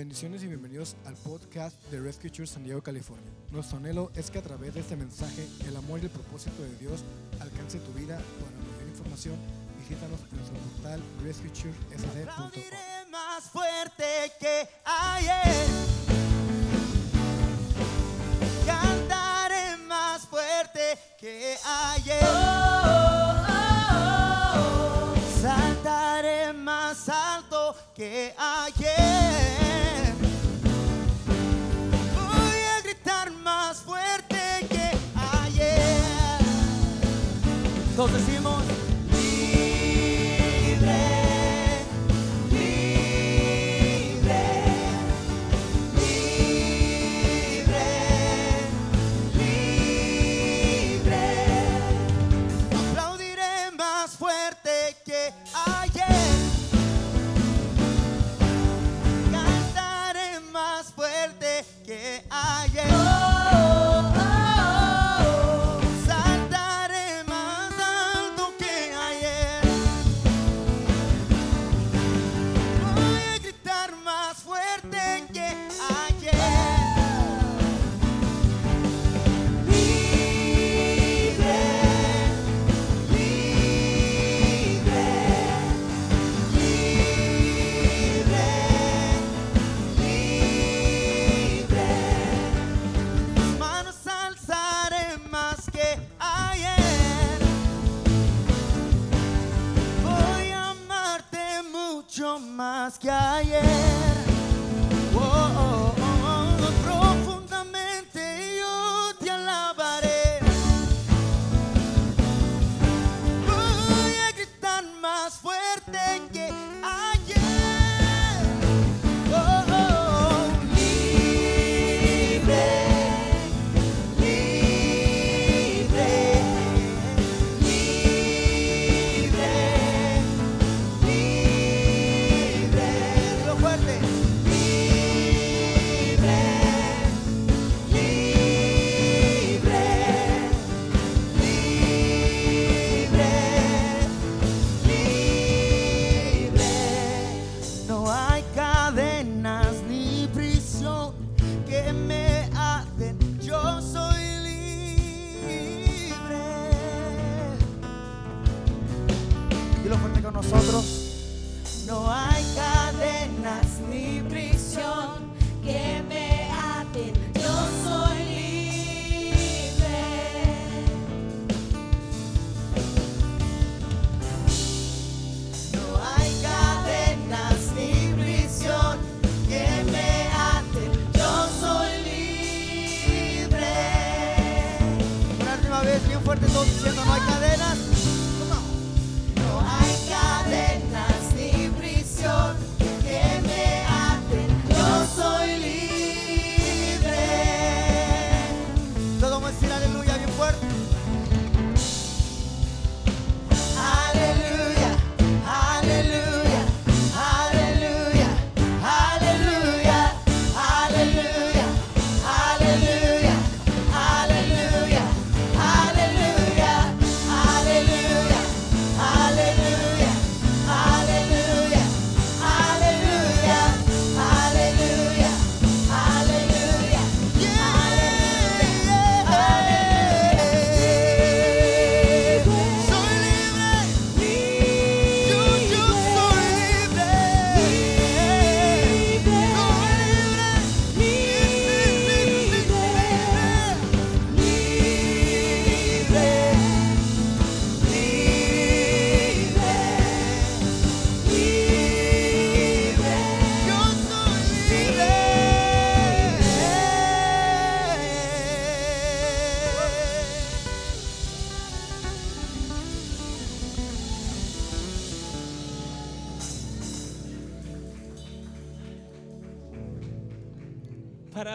Bendiciones y bienvenidos al podcast de Rescue Church San Diego, California. Nuestro anhelo es que a través de este mensaje el amor y el propósito de Dios alcance tu vida. Para mayor información, visítanos en nuestro portal rescuechurchsd.com. Aplaudiré más fuerte que ayer. Cantaré más fuerte que ayer. Saltaré más alto que ayer. demônios. yeah.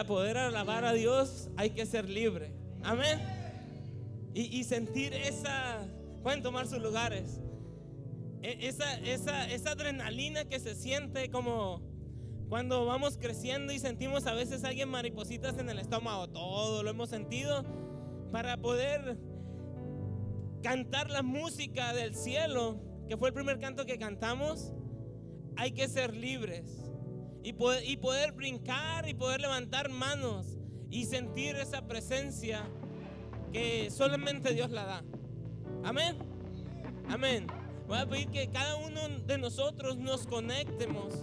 Poder alabar a Dios hay que ser libre. Amén. Y, sentir esa... Pueden tomar sus lugares. E- Esa, esa, esa adrenalina que se siente como cuando vamos creciendo y sentimos a veces alguien maripositas en el estómago. Todo lo hemos sentido. Para poder cantar la música del cielo, que fue el primer canto que cantamos, hay que ser libres. Y poder, brincar y poder levantar manos y sentir esa presencia que solamente Dios la da. Amén. Amén. Voy a pedir que cada uno de nosotros nos conectemos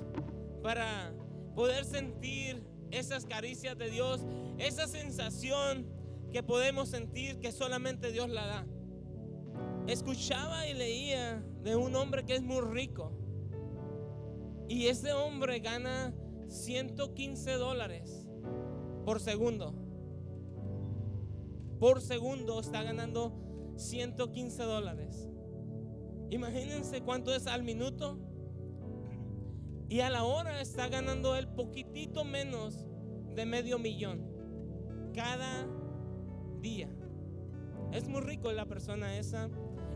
para poder sentir esas caricias de Dios, esa sensación que podemos sentir que solamente Dios la da. Escuchaba y leía de un hombre que es muy rico. Y ese hombre gana 115 dólares por segundo. Por segundo está ganando 115 dólares. Imagínense cuánto es al minuto. Y a la hora está ganando él poquitito menos de medio millón cada día. Es muy rico la persona esa.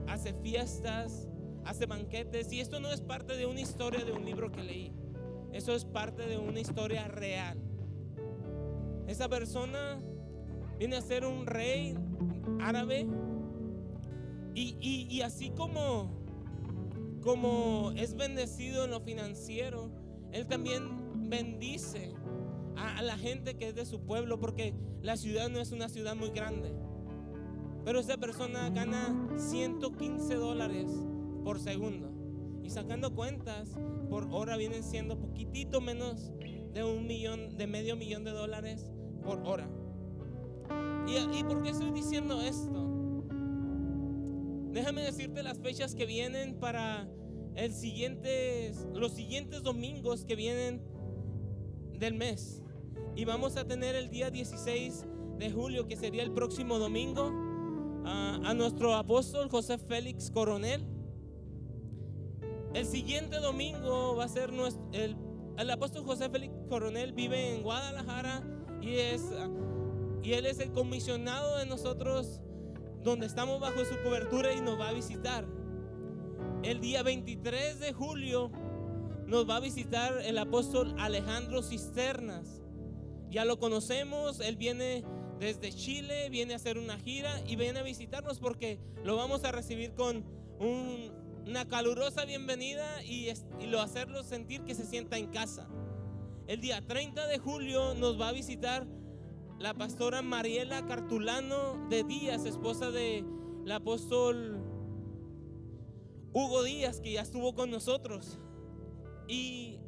Hace fiestas, hace banquetes. Y esto no es parte de una historia de un libro que leí. Eso es parte de una historia real. Esa persona viene a ser un rey árabe. Y, y- así como, como es bendecido en lo financiero, él también bendice a la gente que es de su pueblo, porque la ciudad no es una ciudad muy grande. Pero esa persona gana 115 dólares por segundo. Y sacando cuentas, por hora vienen siendo poquitito menos de un millón, de medio millón de dólares por hora. ¿Y, y por qué estoy diciendo esto? Déjame decirte las fechas que vienen para el siguiente, los siguientes domingos que vienen del mes. Y vamos a tener el día 16 de julio, que sería el próximo domingo, a, a nuestro apóstol José Félix Coronel. El siguiente domingo va a ser nuestro, el, apóstol José Félix Coronel vive en Guadalajara y es y él es el comisionado de nosotros donde estamos bajo su cobertura y nos va a visitar. El día 23 de julio nos va a visitar el apóstol Alejandro Cisternas. Ya lo conocemos, él viene desde Chile, viene a hacer una gira y viene a visitarnos porque lo vamos a recibir con un- una calurosa bienvenida y, lo hacerlo sentir que se sienta en casa. El día 30 de julio nos va a visitar la pastora Mariela Cartulano de Díaz, esposa del apóstol Hugo Díaz, que ya estuvo con nosotros. Y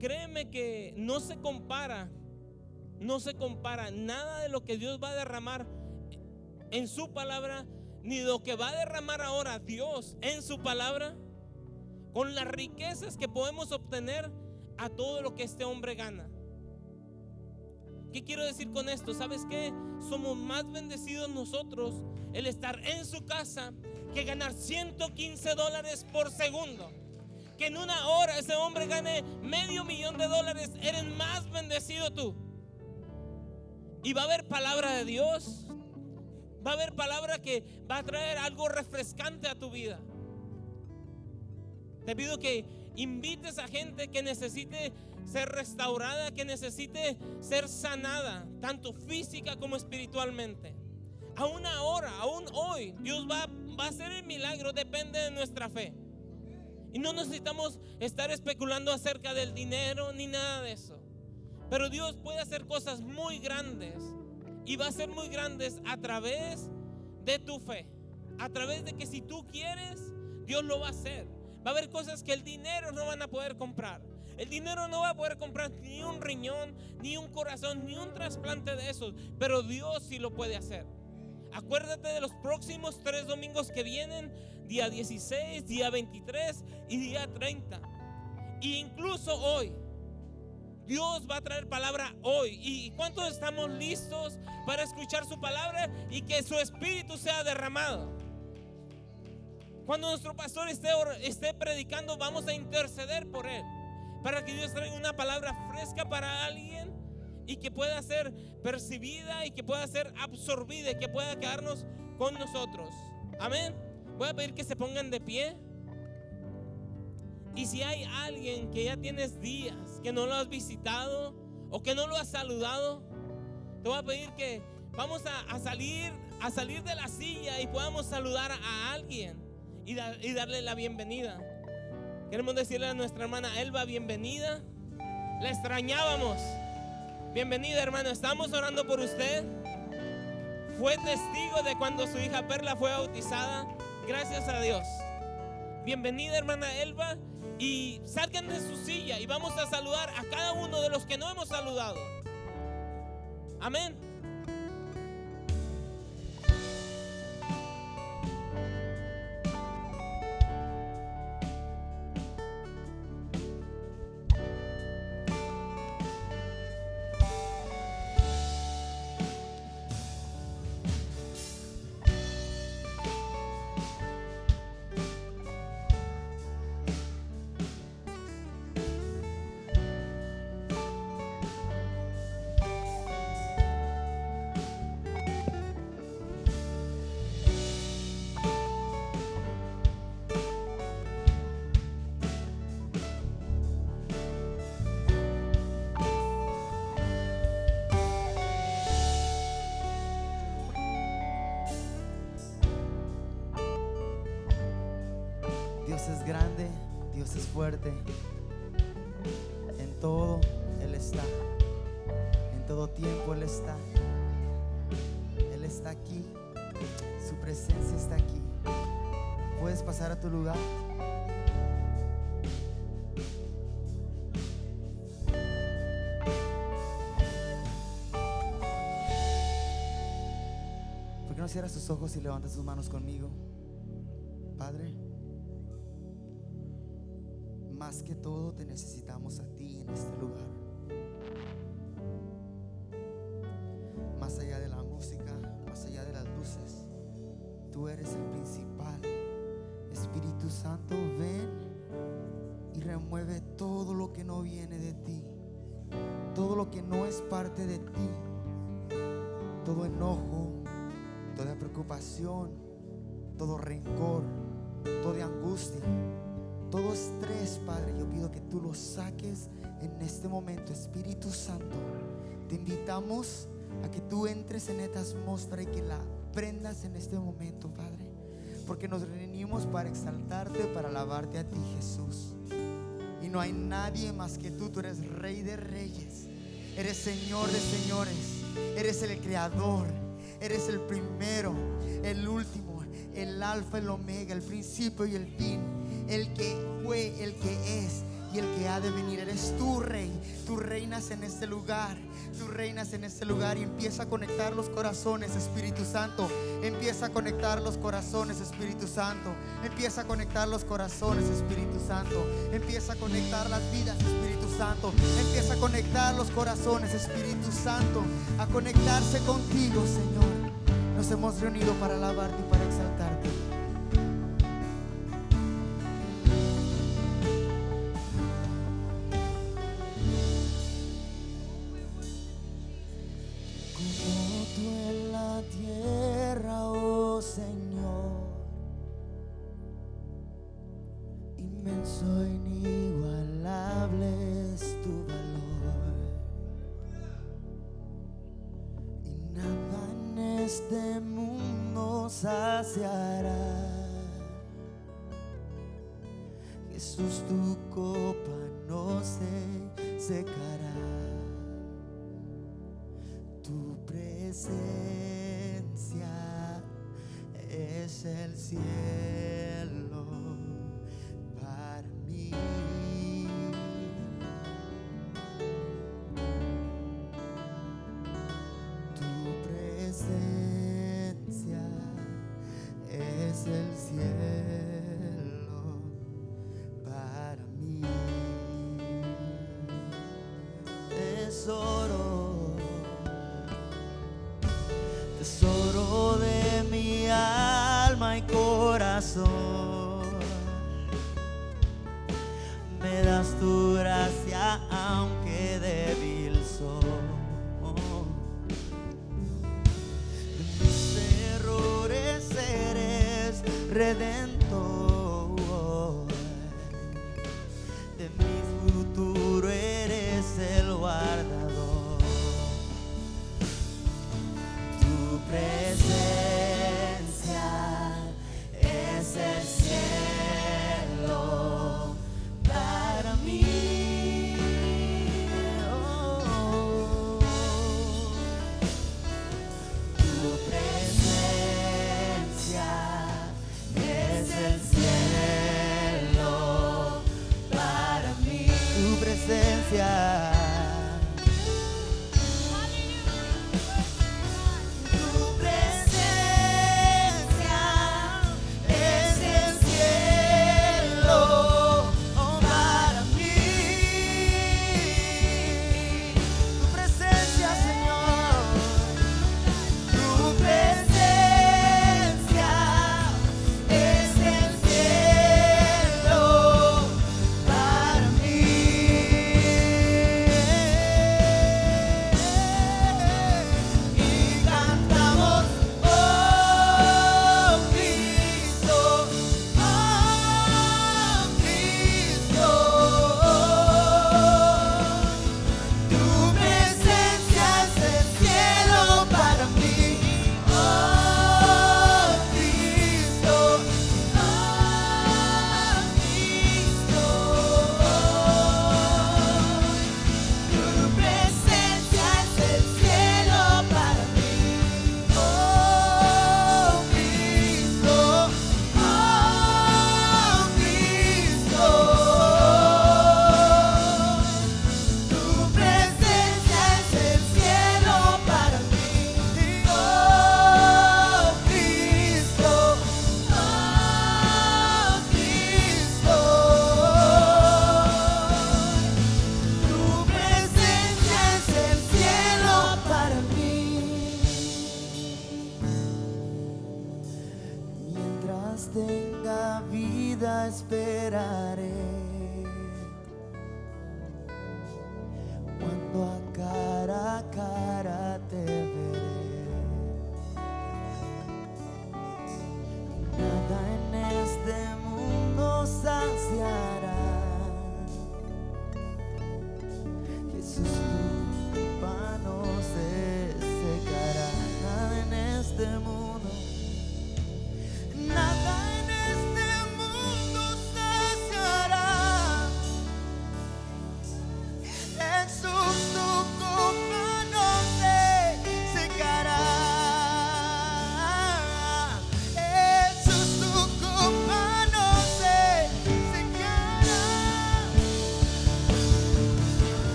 créeme que no se compara, no se compara nada de lo que Dios va a derramar en su palabra, ni lo que va a derramar ahora Dios en su palabra, con las riquezas que podemos obtener a todo lo que este hombre gana. ¿Qué quiero decir con esto? ¿Sabes qué? Somos más bendecidos nosotros el estar en su casa que ganar 115 dólares por segundo. Que en una hora ese hombre gane medio millón de dólares, eres más bendecido tú. Y va a haber palabra de Dios. Va a haber palabra que va a traer algo refrescante a tu vida. Te pido que invites a gente que necesite ser restaurada, que necesite ser sanada, tanto física como espiritualmente. Aún ahora, aún hoy, Dios va, va a hacer el milagro, depende de nuestra fe. Y no necesitamos estar especulando acerca del dinero ni nada de eso. Pero Dios puede hacer cosas muy grandes y va a ser muy grandes a través de tu fe. A través de que si tú quieres, Dios lo va a hacer. Va a haber cosas que el dinero no van a poder comprar. El dinero no va a poder comprar ni un riñón, ni un corazón, ni un trasplante de esos. Pero Dios sí lo puede hacer. Acuérdate de los próximos tres domingos que vienen, día 16, día 23 y día 30. E incluso hoy, Dios va a traer palabra hoy. ¿Y cuántos estamos listos para escuchar su palabra y que su espíritu sea derramado? Cuando nuestro pastor esté, esté predicando, vamos a interceder por él. Para que Dios traiga una palabra fresca para alguien y que pueda ser percibida y que pueda ser absorbida y que pueda quedarnos con nosotros. Amén. Voy a pedir que se pongan de pie. Y si hay alguien que ya tienes días que no lo has visitado o que no lo has saludado, te voy a pedir que vamos a, salir a salir de la silla y podamos saludar a alguien y, y darle la bienvenida. Queremos decirle a nuestra hermana Elba bienvenida. La extrañábamos. Bienvenida, hermano. Estamos orando por usted. Fue testigo de cuando su hija Perla fue bautizada. Gracias a Dios. Bienvenida, hermana Elba. Y salgan de su silla y vamos a saludar a cada uno de los que no hemos saludado. Amén. Dios es grande, Dios es fuerte. En todo Él está. En todo tiempo Él está. Él está aquí. Su presencia está aquí. Puedes pasar a tu lugar. ¿Por qué no cierras tus ojos y levantas tus manos conmigo? Necesitamos a ti en este lugar. Más allá de la música, más allá de las luces, tú eres el principal. Espíritu Santo, ven y remueve todo lo que no viene de ti. Todo lo que no es parte de ti. Todo enojo, toda preocupación, todo rencor, toda angustia todo estrés, Padre, yo pido que tú lo saques en este momento, Espíritu Santo. Te invitamos a que tú entres en esta atmósfera y que la prendas en este momento, Padre. Porque nos reunimos para exaltarte, para alabarte a ti, Jesús. Y no hay nadie más que tú, tú eres Rey de Reyes, eres Señor de Señores, eres el Creador, eres el primero, el último, el Alfa, el Omega, el principio y el fin el que fue, el que es y el que ha de venir. Eres tú, Rey. Tú reinas en este lugar. Tú reinas en este lugar y empieza a conectar los corazones, Espíritu Santo. Empieza a conectar los corazones, Espíritu Santo. Empieza a conectar los corazones, Espíritu Santo. Empieza a conectar las vidas, Espíritu Santo. Empieza a conectar los corazones, Espíritu Santo. A conectarse contigo, Señor. Nos hemos reunido para alabarte y para exaltarte. Presencia es el cielo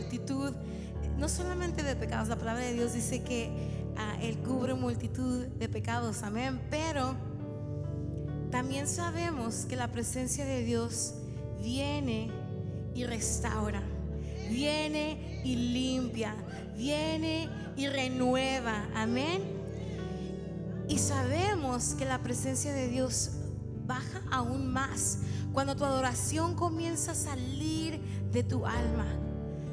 multitud, no solamente de pecados, la palabra de Dios dice que ah, Él cubre multitud de pecados, amén, pero también sabemos que la presencia de Dios viene y restaura, viene y limpia, viene y renueva, amén. Y sabemos que la presencia de Dios baja aún más cuando tu adoración comienza a salir de tu alma.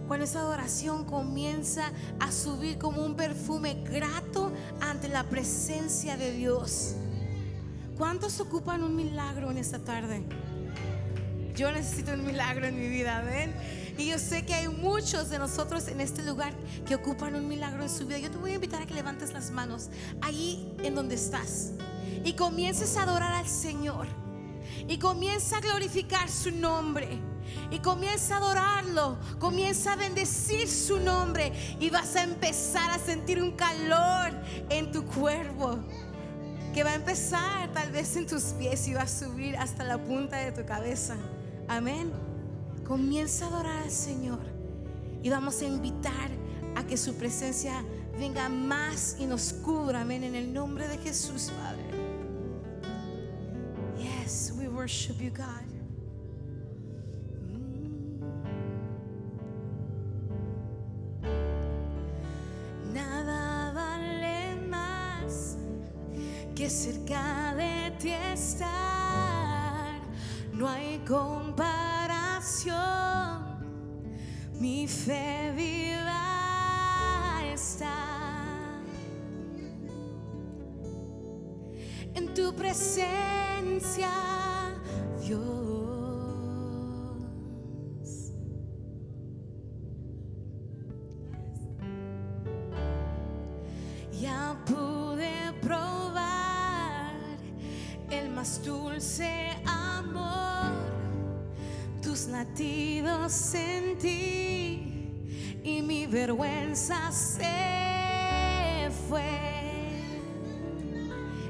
Cuando esa adoración comienza a subir como un perfume grato ante la presencia de Dios. ¿Cuántos ocupan un milagro en esta tarde? Yo necesito un milagro en mi vida, amén. Y yo sé que hay muchos de nosotros en este lugar que ocupan un milagro en su vida. Yo te voy a invitar a que levantes las manos ahí en donde estás y comiences a adorar al Señor y comienza a glorificar su nombre. Y comienza a adorarlo, comienza a bendecir su nombre y vas a empezar a sentir un calor en tu cuerpo que va a empezar tal vez en tus pies y va a subir hasta la punta de tu cabeza. Amén. Comienza a adorar al Señor y vamos a invitar a que su presencia venga más y nos cubra. Amén. En el nombre de Jesús, Padre. Yes, we worship you, God. Cerca de ti estar. No hay comparación. Mi fe viva está en tu presencia. Latidos sentí y mi vergüenza se fue.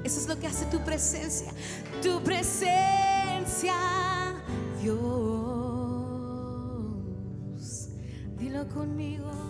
Eso es lo que hace tu presencia, tu presencia, Dios. Dilo conmigo.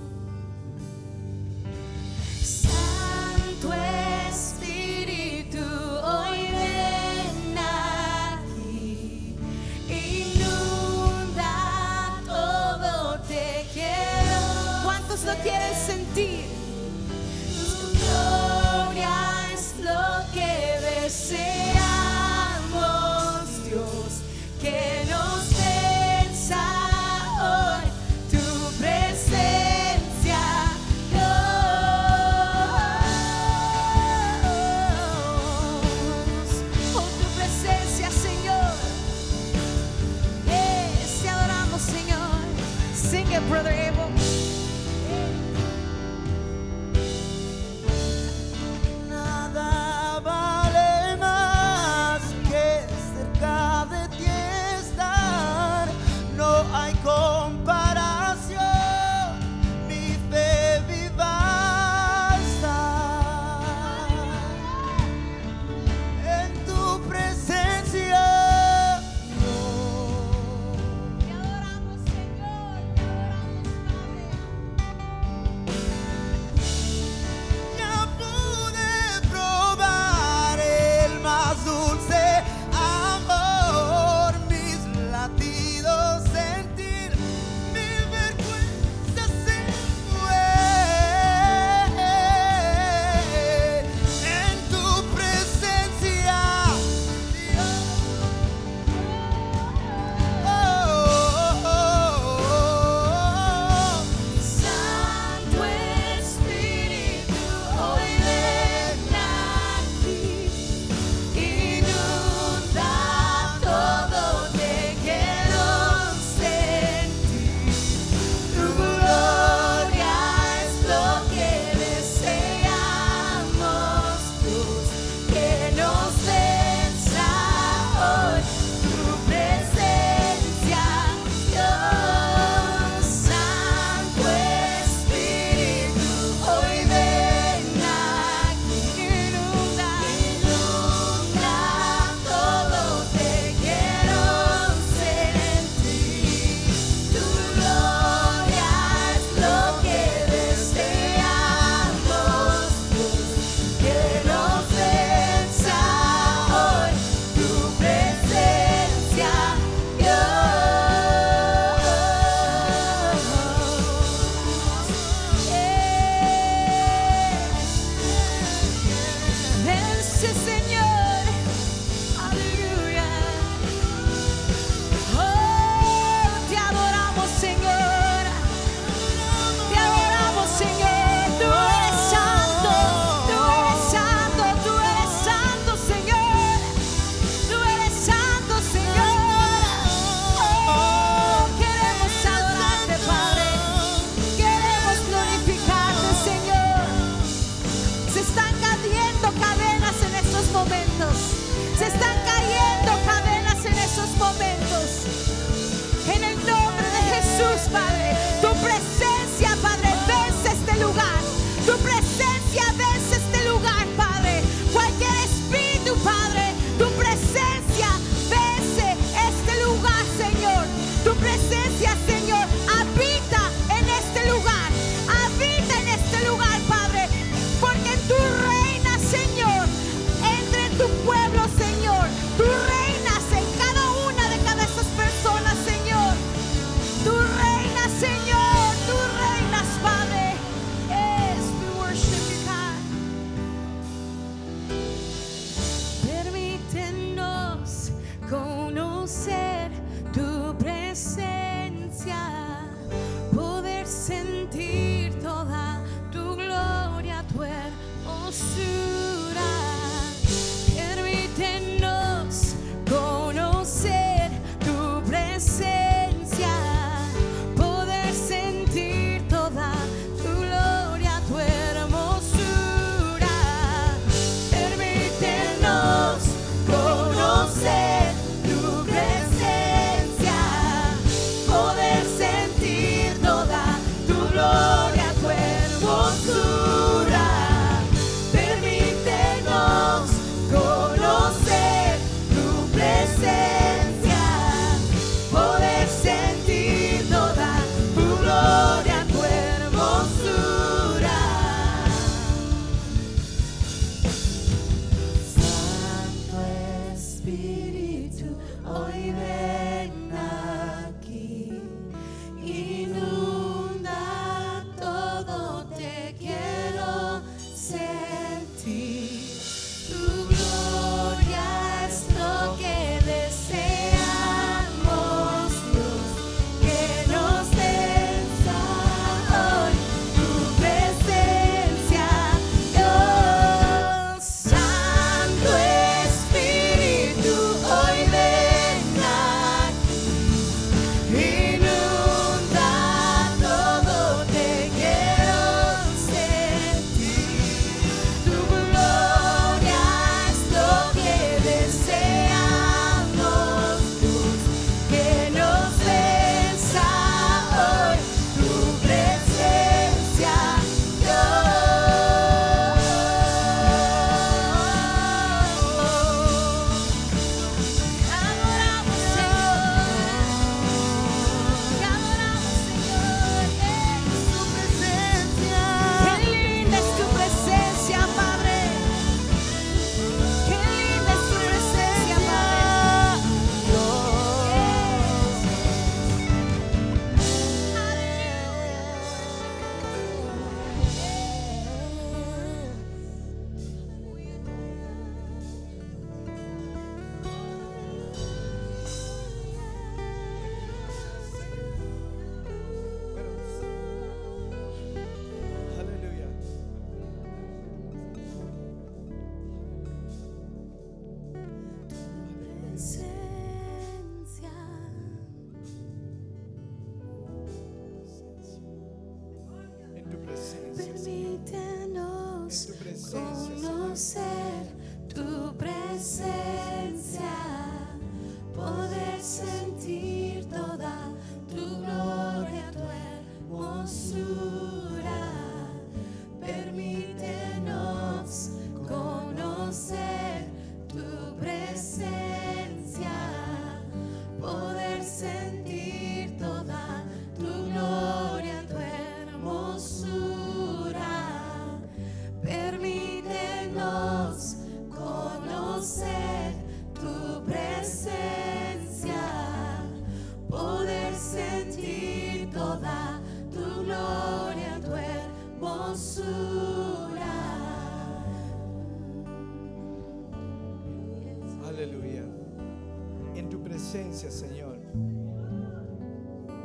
Presencia, Señor.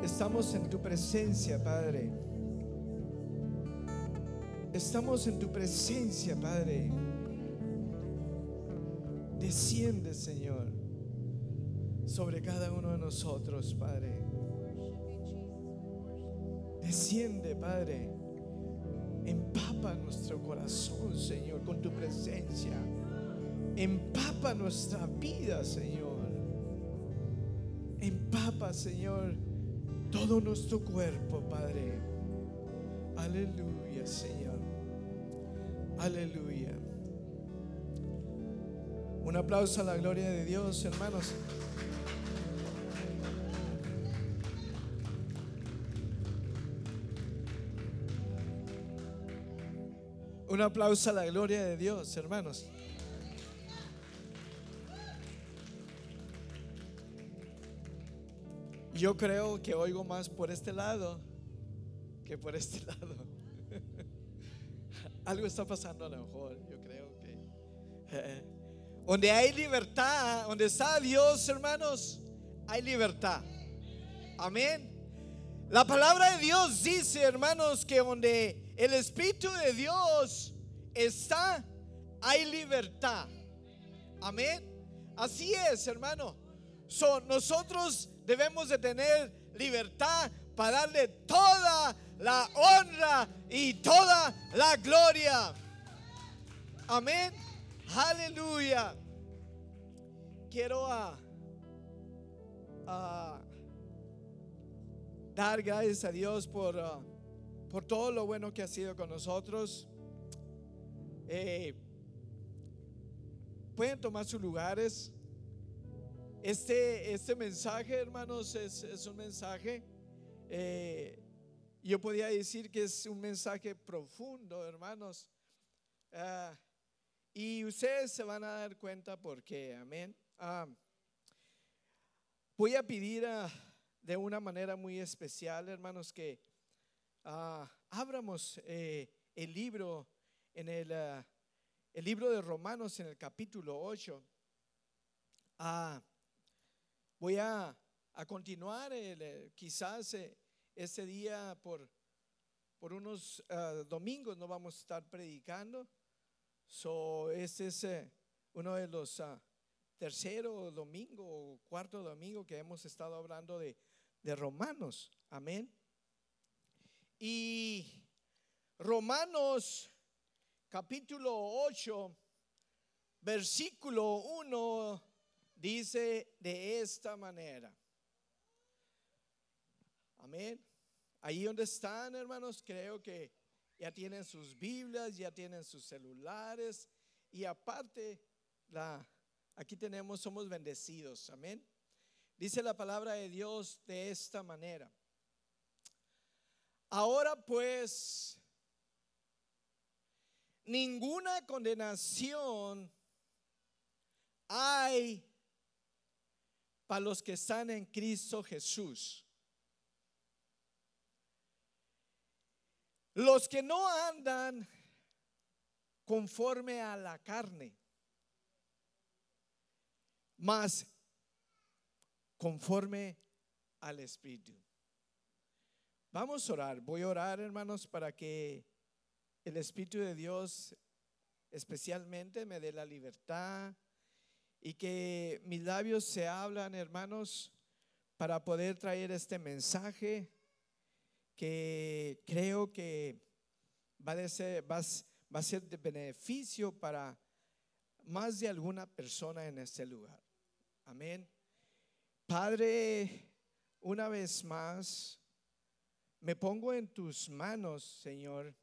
Estamos en tu presencia, Padre. Estamos en tu presencia, Padre. Desciende, Señor, sobre cada uno de nosotros, Padre. Desciende, Padre. Empapa nuestro corazón, Señor, con tu presencia. Empapa nuestra vida, Señor. Empapa, Señor, todo nuestro cuerpo, Padre. Aleluya, Señor. Aleluya. Un aplauso a la gloria de Dios, hermanos. Un aplauso a la gloria de Dios, hermanos. Yo creo que oigo más por este lado que por este lado. Algo está pasando a lo mejor, yo creo que. eh, donde hay libertad, donde está Dios, hermanos, hay libertad. Amén. La palabra de Dios dice, hermanos, que donde el Espíritu de Dios está, hay libertad. Amén. Así es, hermano. So, nosotros debemos de tener libertad para darle toda la honra y toda la gloria. Amén. Aleluya. Quiero a, a dar gracias a Dios por, ah, por todo lo bueno que ha sido con nosotros. Eh, pueden tomar sus lugares. Este, este mensaje, hermanos, es, es un mensaje, eh, yo podría decir que es un mensaje profundo, hermanos. Ah, y ustedes se van a dar cuenta por qué, amén. Ah, voy a pedir de una manera muy especial, hermanos, que ah, abramos eh, el libro en el, el libro de Romanos en el capítulo 8. Ah, voy a, a continuar eh, quizás eh, ese día por, por unos ah, domingos no vamos a estar predicando. So, este es eh, uno de los ah, tercero domingo o cuarto domingo que hemos estado hablando de, de Romanos. Amén. Y Romanos capítulo 8, versículo 1 dice de esta manera. Amén. Ahí donde están, hermanos, creo que ya tienen sus Biblias, ya tienen sus celulares y aparte la aquí tenemos somos bendecidos. Amén. Dice la palabra de Dios de esta manera. Ahora pues ninguna condenación hay para los que están en Cristo Jesús. Los que no andan conforme a la carne, mas conforme al Espíritu. Vamos a orar. Voy a orar, hermanos, para que el Espíritu de Dios especialmente me dé la libertad y que mis labios se hablan, hermanos, para poder traer este mensaje que creo que va, a ser- va a ser de beneficio para más de alguna persona en este lugar. Amén. Padre, una vez más, me pongo en tus manos, Señor.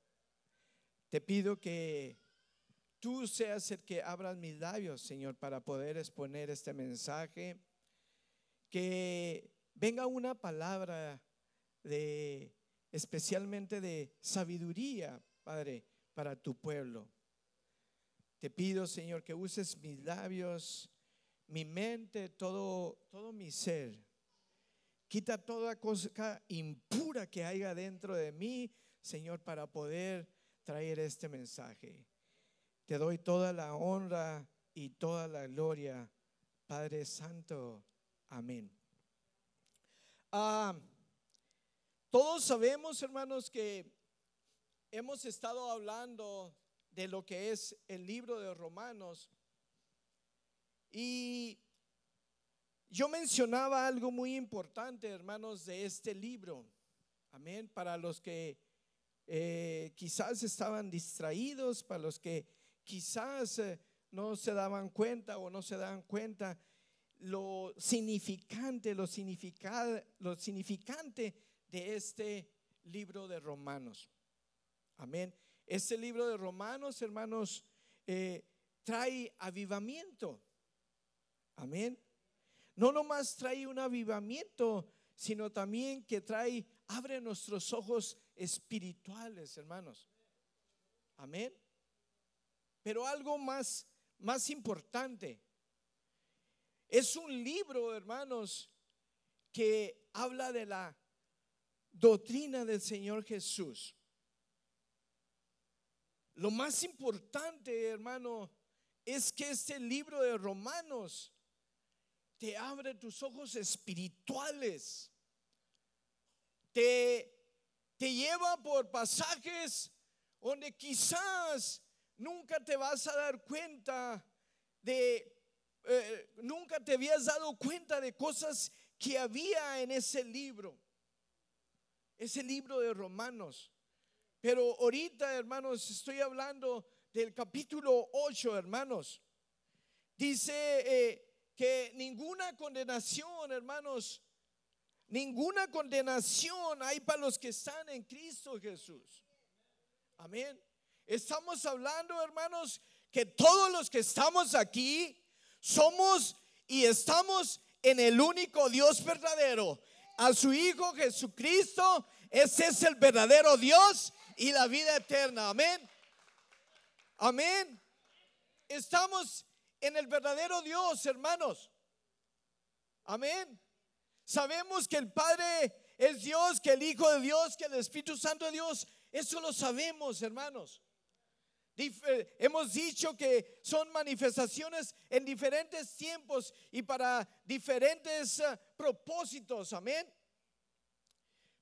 Te pido que tú seas el que abras mis labios, Señor, para poder exponer este mensaje. Que venga una palabra de especialmente de sabiduría, Padre, para tu pueblo. Te pido, Señor, que uses mis labios, mi mente, todo, todo mi ser. Quita toda cosa impura que haya dentro de mí, Señor, para poder traer este mensaje. Te doy toda la honra y toda la gloria, Padre Santo. Amén. Ah, todos sabemos, hermanos, que hemos estado hablando de lo que es el libro de Romanos. Y yo mencionaba algo muy importante, hermanos, de este libro. Amén. Para los que eh, quizás estaban distraídos, para los que quizás eh, no se daban cuenta o no se dan cuenta lo significante, lo, lo significante de este libro de Romanos. Amén. Este libro de Romanos, hermanos, eh, trae avivamiento. Amén. No nomás trae un avivamiento, sino también que trae, abre nuestros ojos espirituales, hermanos. Amén. Pero algo más, más importante, es un libro, hermanos, que habla de la doctrina del Señor Jesús. Lo más importante, hermano, es que este libro de Romanos te abre tus ojos espirituales. Te, te lleva por pasajes donde quizás nunca te vas a dar cuenta de, eh, nunca te habías dado cuenta de cosas que había en ese libro ese libro de Romanos. Pero ahorita, hermanos, estoy hablando del capítulo 8, hermanos. Dice eh, que ninguna condenación, hermanos, ninguna condenación hay para los que están en Cristo Jesús. Amén. Estamos hablando, hermanos, que todos los que estamos aquí somos y estamos en el único Dios verdadero, a su Hijo Jesucristo. Ese es el verdadero Dios y la vida eterna. Amén. Amén. Estamos en el verdadero Dios, hermanos. Amén. Sabemos que el Padre es Dios, que el Hijo de Dios, que el Espíritu Santo de Dios. Eso lo sabemos, hermanos. Eh, hemos dicho que son manifestaciones en diferentes tiempos y para diferentes eh, propósitos. Amén.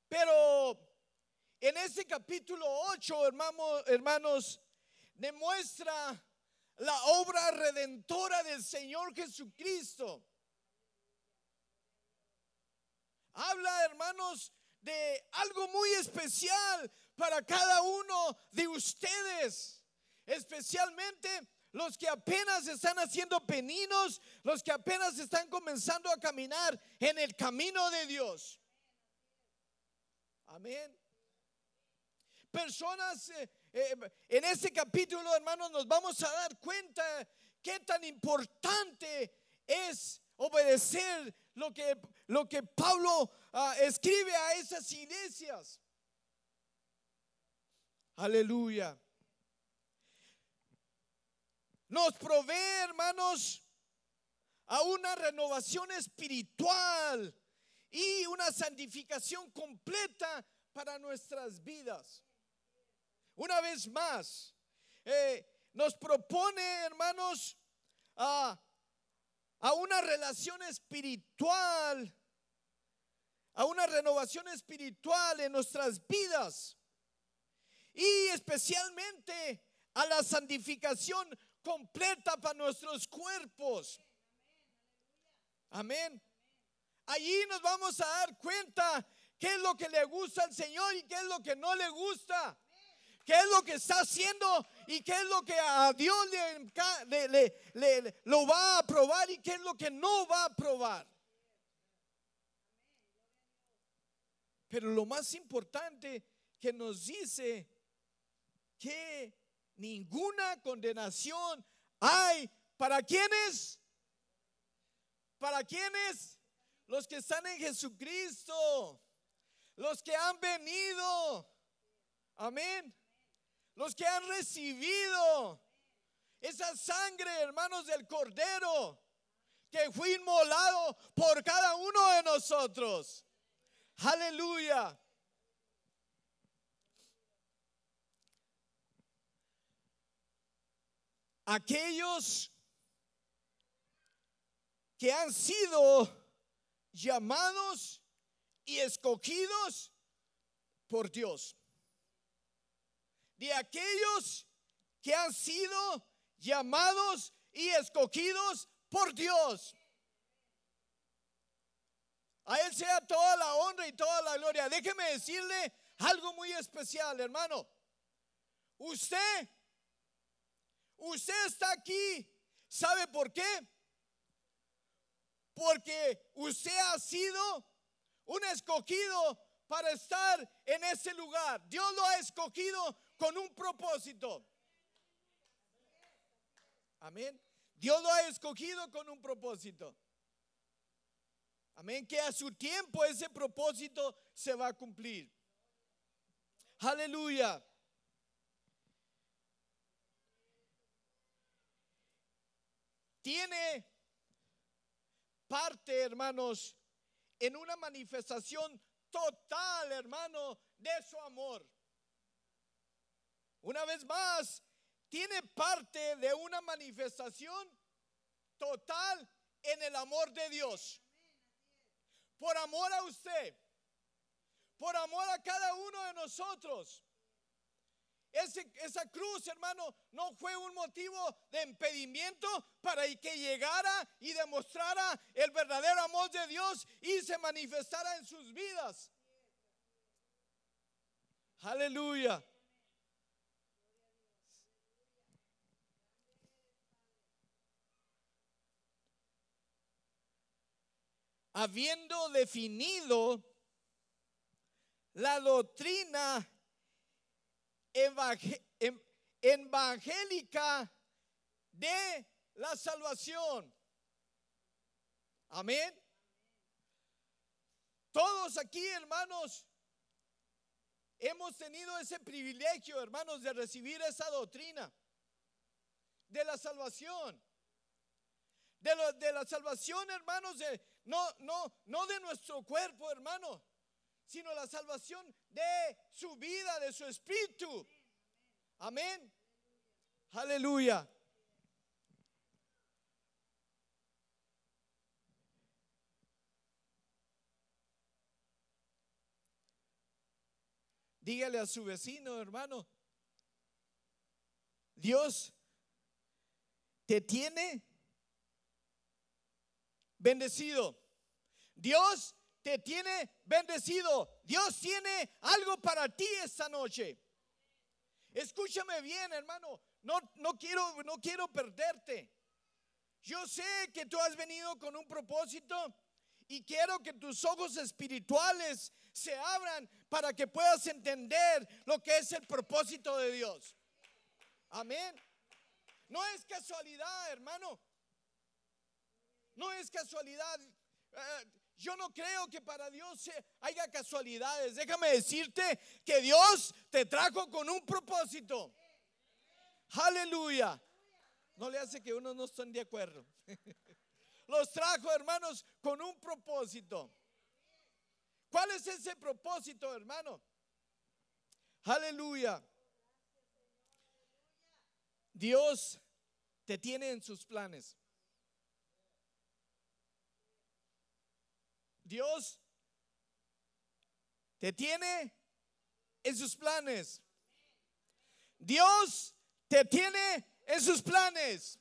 Pero en este capítulo 8, hermanos, hermanos, demuestra la obra redentora del Señor Jesucristo. Habla, hermanos, de algo muy especial para cada uno de ustedes especialmente los que apenas están haciendo peninos, los que apenas están comenzando a caminar en el camino de Dios. Amén. Personas, eh, eh, en este capítulo, hermanos, nos vamos a dar cuenta qué tan importante es obedecer lo que, lo que Pablo ah, escribe a esas iglesias. Aleluya nos provee, hermanos, a una renovación espiritual y una santificación completa para nuestras vidas. Una vez más, eh, nos propone, hermanos, a, a una relación espiritual, a una renovación espiritual en nuestras vidas y especialmente a la santificación completa para nuestros cuerpos. Amén. Allí nos vamos a dar cuenta qué es lo que le gusta al Señor y qué es lo que no le gusta. qué es lo que está haciendo y qué es lo que a Dios le, le- lo va a aprobar y qué es lo que no va a aprobar. Pero lo más importante que nos dice que ninguna condenación hay. Para quienes, para quienes, los que están en Jesucristo, los que han venido, amén, los que han recibido esa sangre, hermanos del Cordero, que fue inmolado por cada uno de nosotros. Aleluya. Aquellos que han sido llamados y escogidos por Dios. De aquellos que han sido llamados y escogidos por Dios. A Él sea toda la honra y toda la gloria. Déjeme decirle algo muy especial, hermano. Usted, usted está aquí. ¿Sabe por qué? Porque usted ha sido un escogido para estar en ese lugar. Dios lo ha escogido con un propósito. Amén. Dios lo ha escogido con un propósito. Amén. Que a su tiempo ese propósito se va a cumplir. Aleluya. Tiene parte, hermanos, en una manifestación total, hermano, de su amor. Una vez más, tiene parte de una manifestación total en el amor de Dios. Por amor a usted, por amor a cada uno de nosotros. Esa cruz, hermano, no fue un motivo de impedimento para que llegara y demostrara el verdadero amor de Dios y se manifestara en sus vidas. Aleluya. Habiendo definido la doctrina evangélica de la salvación. Amén. Todos aquí, hermanos, hemos tenido ese privilegio, hermanos, de recibir esa doctrina de la salvación. De, de la salvación, hermanos, de, no, no, no de nuestro cuerpo, hermano, sino la salvación de su vida, de su espíritu. Amén. Aleluya. Dígale a su vecino, hermano, Dios te tiene bendecido. Dios te tiene bendecido. Dios tiene algo para ti esta noche. Escúchame bien, hermano. No, no quiero, no quiero perderte. Yo sé que tú has venido con un propósito y quiero que tus ojos espirituales se abran para que puedas entender lo que es el propósito de Dios. Amén. No es casualidad, hermano. No es casualidad. Eh, yo no creo que para Dios haya casualidades. Déjame decirte que Dios te trajo con un propósito. Aleluya. No le hace que unos no estén de acuerdo. Los trajo, hermanos, con un propósito. ¿Cuál es ese propósito, hermano? Aleluya. Dios te tiene en sus planes. Dios te tiene en sus planes. Dios te tiene en sus planes.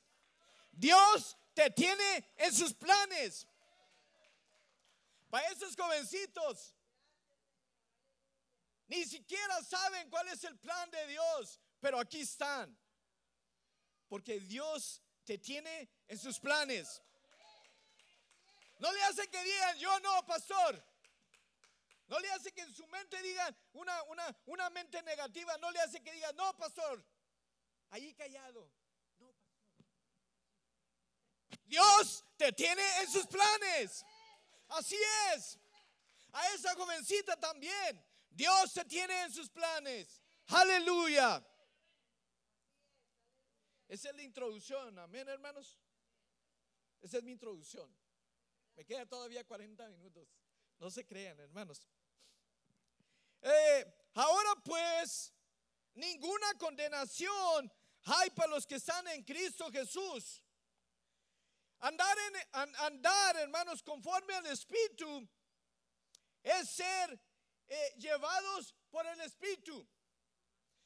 Dios te tiene en sus planes. Para esos jovencitos, Ni siquiera saben cuál es el plan de Dios, pero aquí están. Porque Dios te tiene en sus planes. No le hace que digan, yo no, pastor. No le hace que en su mente digan una, una, una mente negativa. No le hace que digan, no, pastor. Allí callado. No, pastor. Dios te tiene en sus planes. Así es. A esa jovencita también. Dios te tiene en sus planes. Aleluya. Esa es la introducción. Amén, hermanos. Esa es mi introducción. Me queda todavía 40 minutos. No se crean, hermanos. Eh, ahora pues, ninguna condenación hay para los que están en Cristo Jesús. Andar, en, an- andar hermanos, conforme al Espíritu es ser eh, llevados por el Espíritu.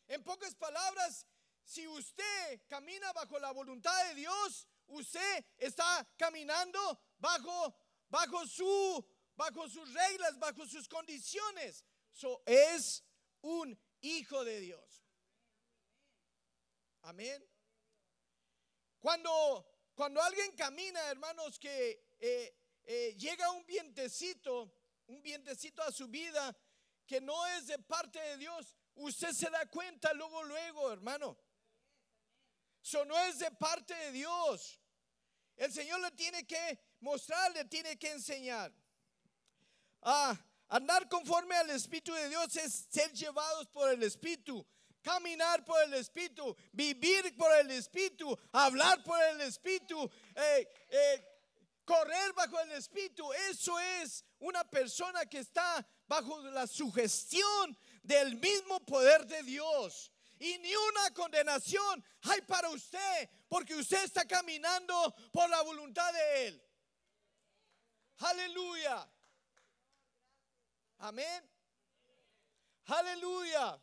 En pocas palabras, si usted camina bajo la voluntad de Dios, usted está caminando bajo, bajo, su, bajo sus reglas, bajo sus condiciones. So, es un hijo de Dios. Amén. Cuando, cuando alguien camina, hermanos, que eh, eh, llega un vientecito, un vientecito a su vida que no es de parte de Dios, usted se da cuenta luego, luego, hermano. Eso no es de parte de Dios. El Señor le tiene que mostrar, le tiene que enseñar. Ah, andar conforme al Espíritu de Dios es ser llevados por el Espíritu, caminar por el Espíritu, vivir por el Espíritu, hablar por el Espíritu, eh, eh, correr bajo el Espíritu. Eso es una persona que está bajo la sugestión del mismo poder de Dios. Y ni una condenación hay para usted, porque usted está caminando por la voluntad de Él. Aleluya. Amén. Aleluya.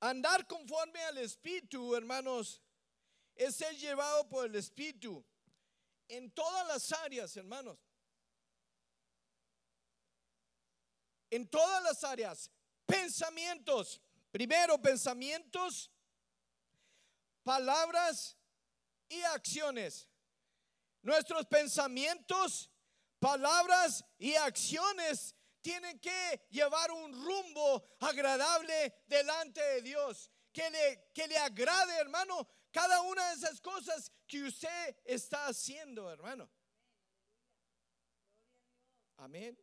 Andar conforme al Espíritu, hermanos, es ser llevado por el Espíritu en todas las áreas, hermanos. En todas las áreas. Pensamientos. Primero, pensamientos, palabras y acciones. Nuestros pensamientos, palabras y acciones tienen que llevar un rumbo agradable delante de Dios. Que le, que le agrade, hermano, cada una de esas cosas que usted está haciendo, hermano. Amén.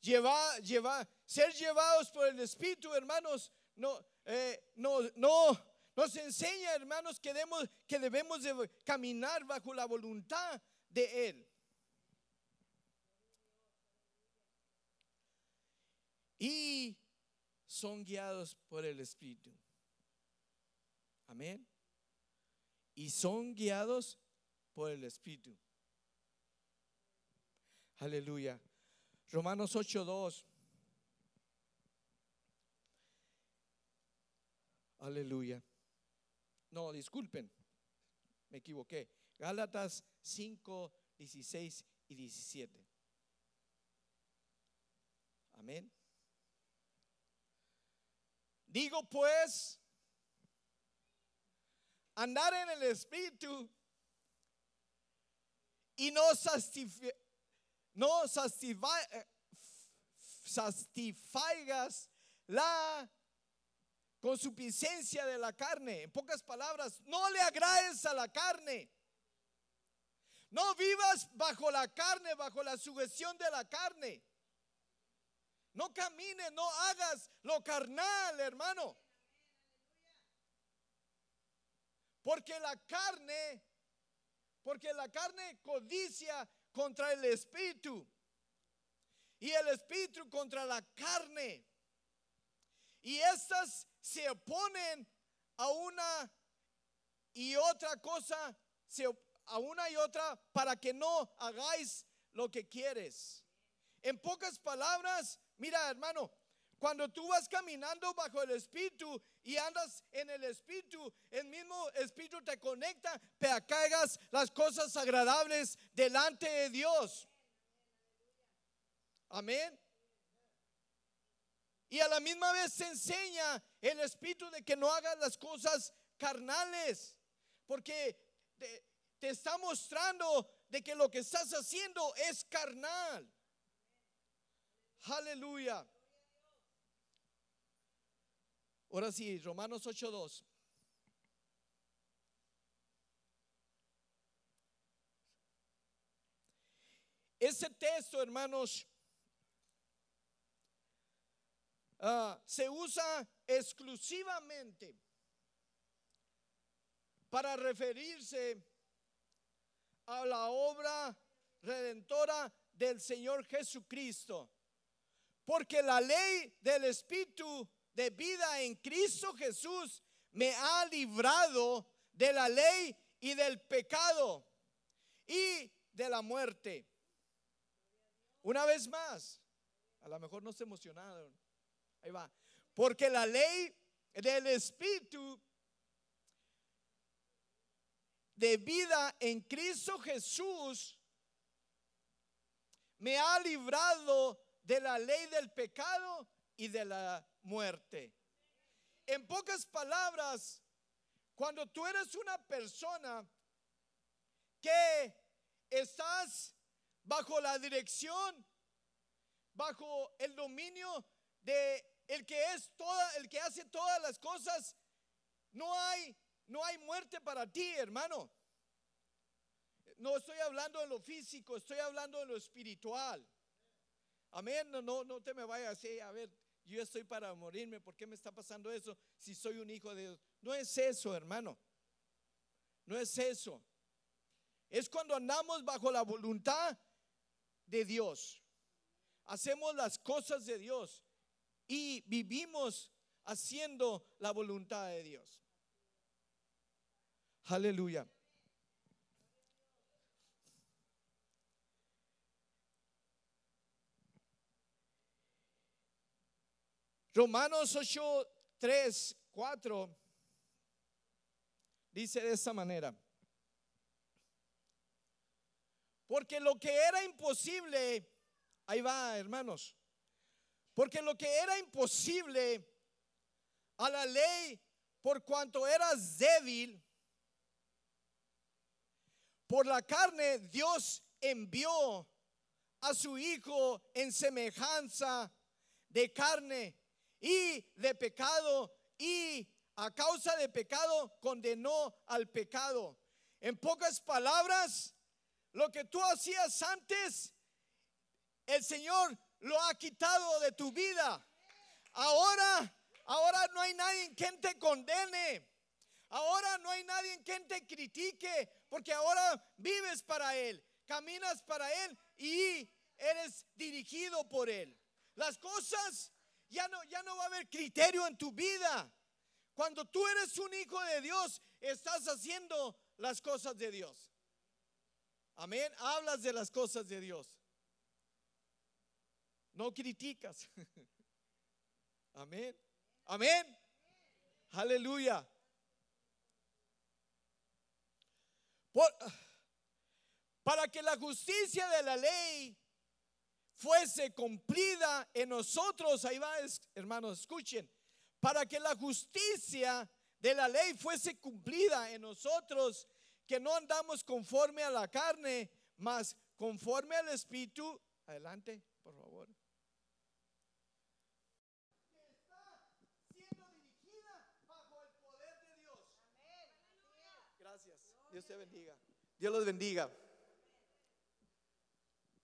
Lleva, lleva, ser llevados por el Espíritu, hermanos, no, eh, no, no, nos enseña, hermanos, que debemos, que debemos de caminar bajo la voluntad de Él. Y son guiados por el Espíritu. Amén. Y son guiados por el Espíritu. Aleluya. Romanos 8:2. Aleluya. No, disculpen. Me equivoqué. Gálatas 5, 16 y 17. Amén. Digo pues, andar en el Espíritu y no satisfi- no satisfa- eh, satisfagas la consuficiencia de la carne. En pocas palabras, no le agrades a la carne. No vivas bajo la carne, bajo la sujeción de la carne. No camines, no hagas lo carnal, hermano. Porque la carne, porque la carne codicia contra el espíritu y el espíritu contra la carne. Y estas se oponen a una y otra cosa, a una y otra para que no hagáis lo que quieres. En pocas palabras, mira hermano, Cuando tú vas caminando bajo el Espíritu y andas en el Espíritu, el mismo Espíritu te conecta para que hagas las cosas agradables delante de Dios. Amén. Y a la misma vez se enseña el Espíritu de que no hagas las cosas carnales, porque te, está mostrando de que lo que estás haciendo es carnal. Aleluya. Ahora sí, Romanos 8:2. Ese texto, hermanos, ah, se usa exclusivamente para referirse a la obra redentora del Señor Jesucristo. Porque la ley del Espíritu de vida en Cristo Jesús me ha librado de la ley y del pecado y de la muerte. Una vez más, a lo mejor no se emocionaron. Ahí va. Porque la ley del Espíritu de vida en Cristo Jesús me ha librado de la ley del pecado y de la muerte. En pocas palabras, cuando tú eres una persona que estás bajo la dirección, bajo el dominio de el que es toda, el que hace todas las cosas, no hay no hay muerte para ti, hermano. No estoy hablando de lo físico, estoy hablando de lo espiritual. Amén. No, no, no te me vayas así, a ver, yo estoy para morirme, ¿por qué me está pasando eso si soy un hijo de Dios? No es eso, hermano. No es eso. Es cuando andamos bajo la voluntad de Dios. Hacemos las cosas de Dios y vivimos haciendo la voluntad de Dios. Aleluya. Romanos 8, 3, 4 dice de esta manera. Porque lo que era imposible, ahí va hermanos, porque lo que era imposible a la ley por cuanto eras débil, por la carne Dios envió a su Hijo en semejanza de carne y de pecado y a causa de pecado condenó al pecado. En pocas palabras, lo que tú hacías antes, el Señor lo ha quitado de tu vida. Ahora, ahora no hay nadie quien te condene. Ahora no hay nadie quien te critique, porque ahora vives para Él, caminas para Él y eres dirigido por Él. Las cosas ya no, ya no va a haber criterio en tu vida. Cuando tú eres un hijo de Dios, estás haciendo las cosas de Dios. Amén. Hablas de las cosas de Dios. No criticas. Amén. Amén. Aleluya. para que la justicia de la ley fuese cumplida en nosotros, ahí va, hermanos, escuchen, para que la justicia de la ley fuese cumplida en nosotros, que no andamos conforme a la carne, mas conforme al Espíritu. Adelante, por favor. está siendo dirigida bajo el poder de Dios. Gracias. Dios te bendiga. Dios los bendiga.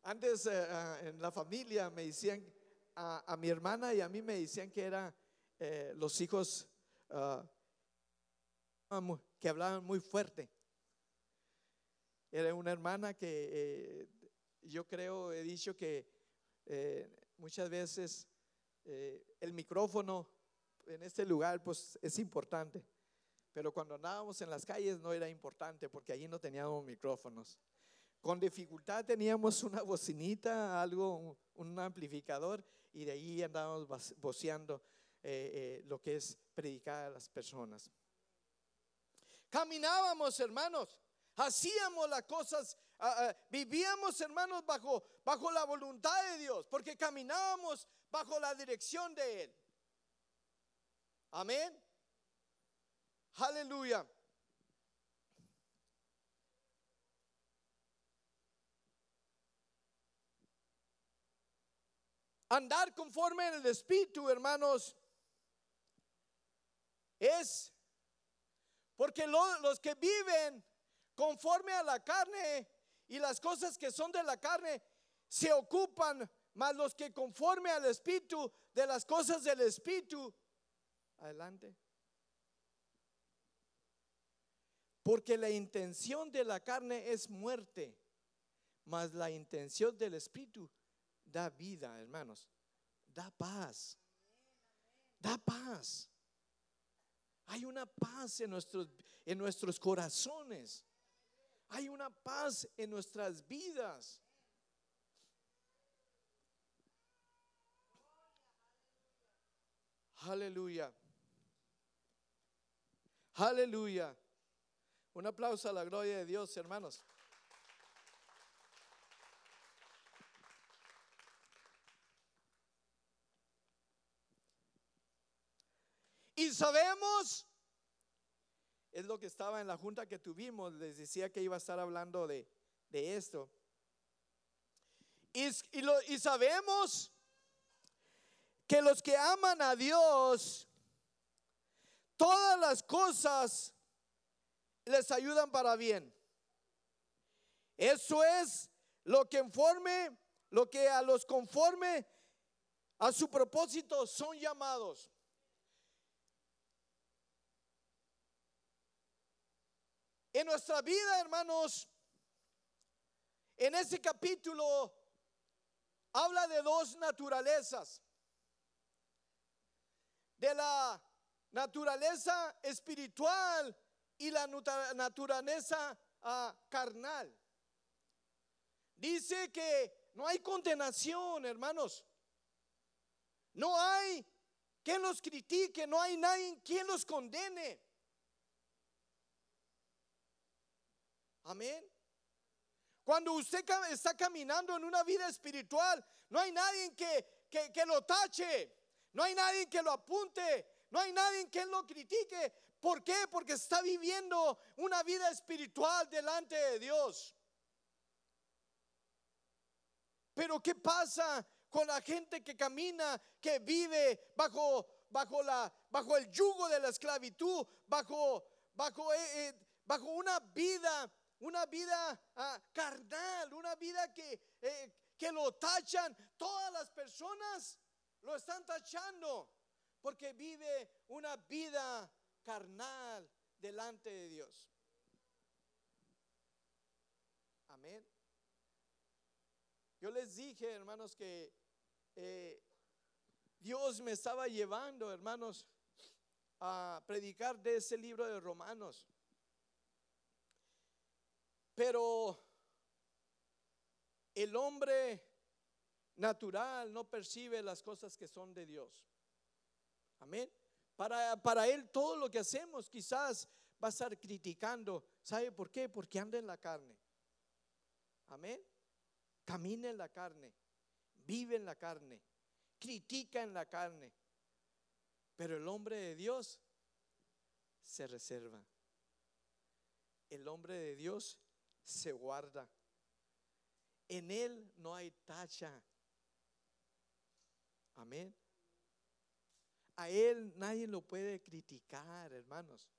Antes eh, ah, en la familia me decían, a, mi hermana y a mí me decían que eran eh, los hijos ah, que hablaban muy fuerte. Era una hermana que eh, yo creo, he dicho que muchas veces el micrófono en este lugar pues es importante. Pero cuando andábamos en las calles no era importante porque allí no teníamos micrófonos. con dificultad teníamos una bocinita, algo, un, amplificador, y de ahí andábamos voceando eh, eh, lo que es predicar a las personas. Caminábamos, hermanos, hacíamos las cosas, ah, ah, vivíamos, hermanos, bajo, bajo la voluntad de Dios, porque caminábamos bajo la dirección de Él. Amén. Aleluya. Andar conforme en el Espíritu, hermanos, es porque lo- los que viven conforme a la carne y las cosas que son de la carne se ocupan, más los que conforme al Espíritu de las cosas del Espíritu. Adelante. Porque la intención de la carne es muerte, mas la intención del Espíritu da vida, hermanos. Da paz. Da paz. Hay una paz en nuestros, en nuestros corazones. Hay una paz en nuestras vidas. Aleluya. Aleluya. Un aplauso a la gloria de Dios, hermanos. Y sabemos, es lo que estaba en la junta que tuvimos, les decía que iba a estar hablando de, de esto. Y, y lo- y sabemos que los que aman a Dios, todas las cosas les ayudan para bien. Eso es lo que informe, lo que a los conforme a su propósito son llamados. En nuestra vida, hermanos, en ese capítulo habla de dos naturalezas. De la naturaleza espiritual y la naturaleza ah, carnal. Dice que no hay condenación, hermanos. No hay quien los critique, no hay nadie quien los condene. Amén. Cuando usted está caminando en una vida espiritual, no hay nadie que, que, que lo tache, no hay nadie que lo apunte, no hay nadie que lo critique. ¿Por qué? Porque está viviendo una vida espiritual delante de Dios. Pero ¿qué pasa con la gente que camina, que vive bajo, bajo, la, bajo el yugo de la esclavitud, bajo, bajo, eh, eh, bajo una vida, una vida ah, carnal, una vida que, eh, que lo tachan? Todas las personas lo están tachando porque vive una vida carnal delante de Dios. Amén. Yo les dije, hermanos, que eh, Dios me estaba llevando, hermanos, a predicar de ese libro de Romanos. Pero el hombre natural no percibe las cosas que son de Dios. Amén. Para, para él todo lo que hacemos quizás va a estar criticando. ¿Sabe por qué? Porque anda en la carne. Amén camina en la carne, vive en la carne, critica en la carne. Pero el hombre de Dios se reserva. El hombre de Dios se guarda. En él no hay tacha. Amén. A él nadie lo puede criticar, hermanos.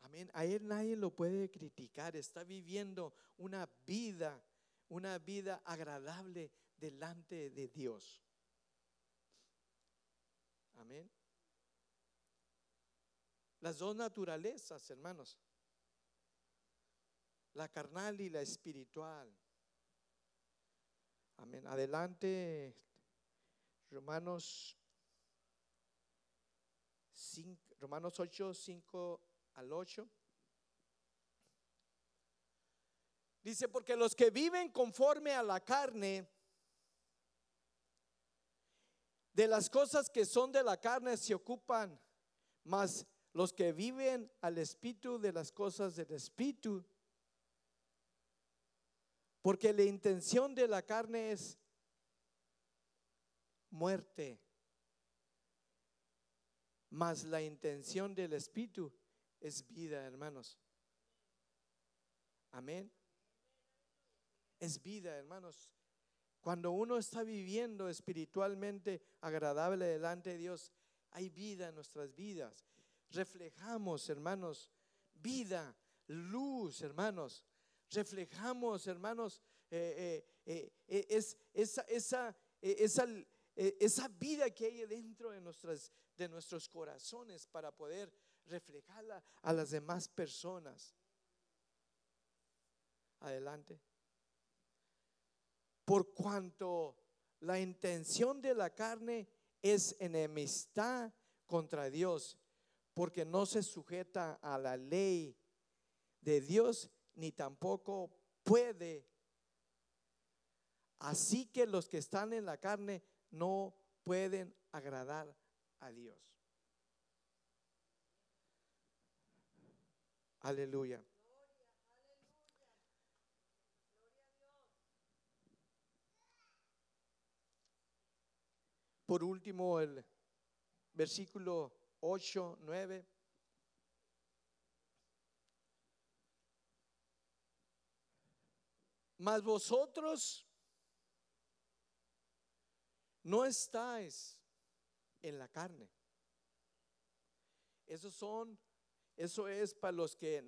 Amén. A él nadie lo puede criticar. Está viviendo una vida, una vida agradable delante de Dios. Amén. Las dos naturalezas, hermanos. La carnal y la espiritual. Amén. Adelante, Romanos 5, Romanos 8, 5 al 8. Dice, porque los que viven conforme a la carne, de las cosas que son de la carne se ocupan, mas los que viven al espíritu de las cosas del espíritu, porque la intención de la carne es muerte, mas la intención del espíritu es vida, hermanos. Amén. Es vida, hermanos. Cuando uno está viviendo espiritualmente agradable delante de Dios, hay vida en nuestras vidas. Reflejamos, hermanos, vida, luz, hermanos. Reflejamos, hermanos, eh, eh, eh, es, esa, esa, esa, esa vida que hay dentro de, nuestras, de nuestros corazones para poder reflejarla a las demás personas. Adelante por cuanto la intención de la carne es enemistad contra Dios, porque no se sujeta a la ley de Dios, ni tampoco puede. Así que los que están en la carne no pueden agradar a Dios. Aleluya. Por último, el versículo 8, 9. Mas vosotros no estáis en la carne. Son, eso es para los que,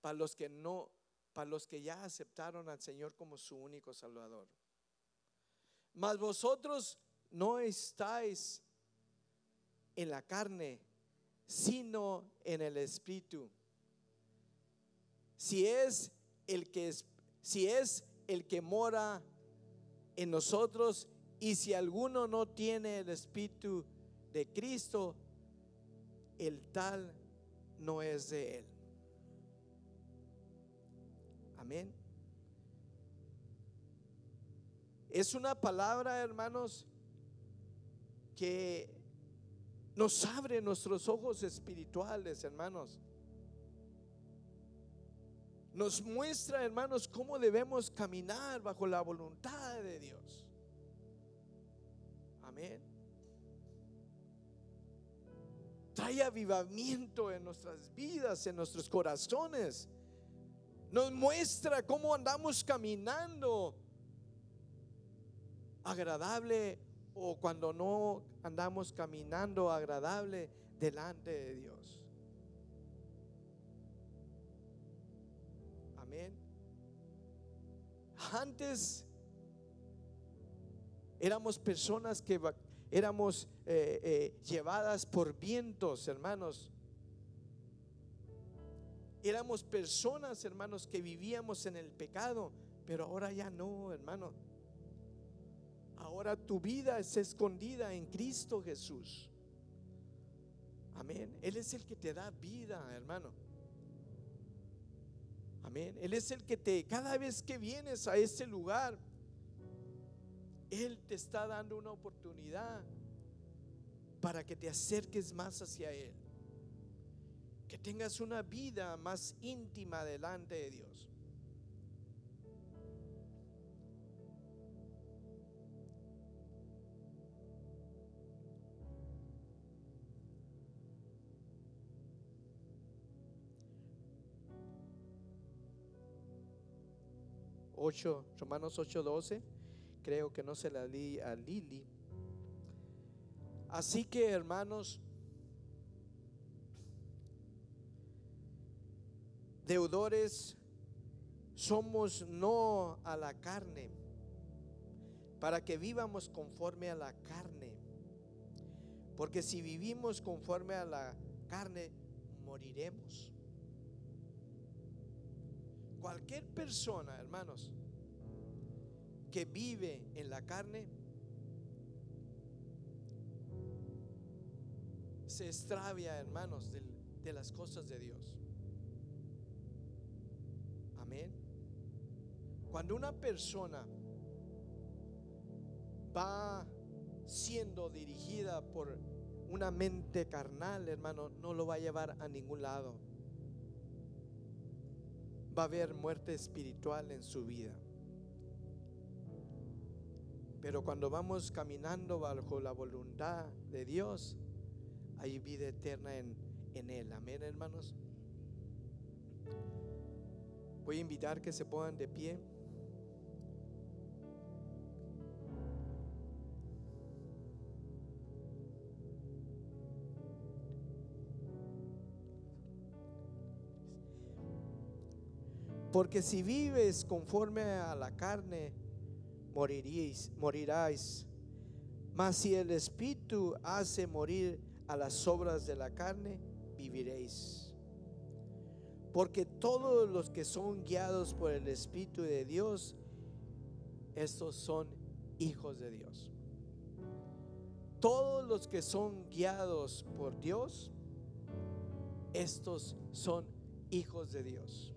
para los que no, para los que ya aceptaron al Señor como su único Salvador. Mas vosotros no estáis en la carne, sino en el espíritu. Si es el que si es el que mora en nosotros y si alguno no tiene el espíritu de Cristo, el tal no es de él. Amén. Es una palabra, hermanos, que nos abre nuestros ojos espirituales, hermanos. Nos muestra, hermanos, cómo debemos caminar bajo la voluntad de Dios. Trae avivamiento en nuestras vidas, en nuestros corazones. Nos muestra cómo andamos caminando agradable o cuando no andamos caminando agradable delante de Dios. Amén. Antes éramos personas que éramos eh, eh, llevadas por vientos, hermanos. Éramos personas, hermanos, que vivíamos en el pecado, pero ahora ya no, hermano. Ahora tu vida es escondida en Cristo Jesús. Amén. Él es el que te da vida, hermano. Amén. Él es el que te, cada vez que vienes a ese lugar, Él te está dando una oportunidad para que te acerques más hacia Él. Que tengas una vida más íntima delante de Dios. 8, Romanos 8:12, creo que no se la di a Lili. Así que hermanos, deudores somos no a la carne, para que vivamos conforme a la carne. Porque si vivimos conforme a la carne, moriremos. Cualquier persona, hermanos, que vive en la carne, se extravia, hermanos, de, de las cosas de Dios. Amén. Cuando una persona va siendo dirigida por una mente carnal, hermano, no lo va a llevar a ningún lado. Va a haber muerte espiritual en su vida. Pero cuando vamos caminando bajo la voluntad de Dios, hay vida eterna en, en Él. Amén, hermanos. Voy a invitar que se pongan de pie. Porque si vives conforme a la carne, moriréis, morirás. Mas si el Espíritu hace morir a las obras de la carne, viviréis. Porque todos los que son guiados por el Espíritu de Dios, estos son hijos de Dios. Todos los que son guiados por Dios, estos son hijos de Dios.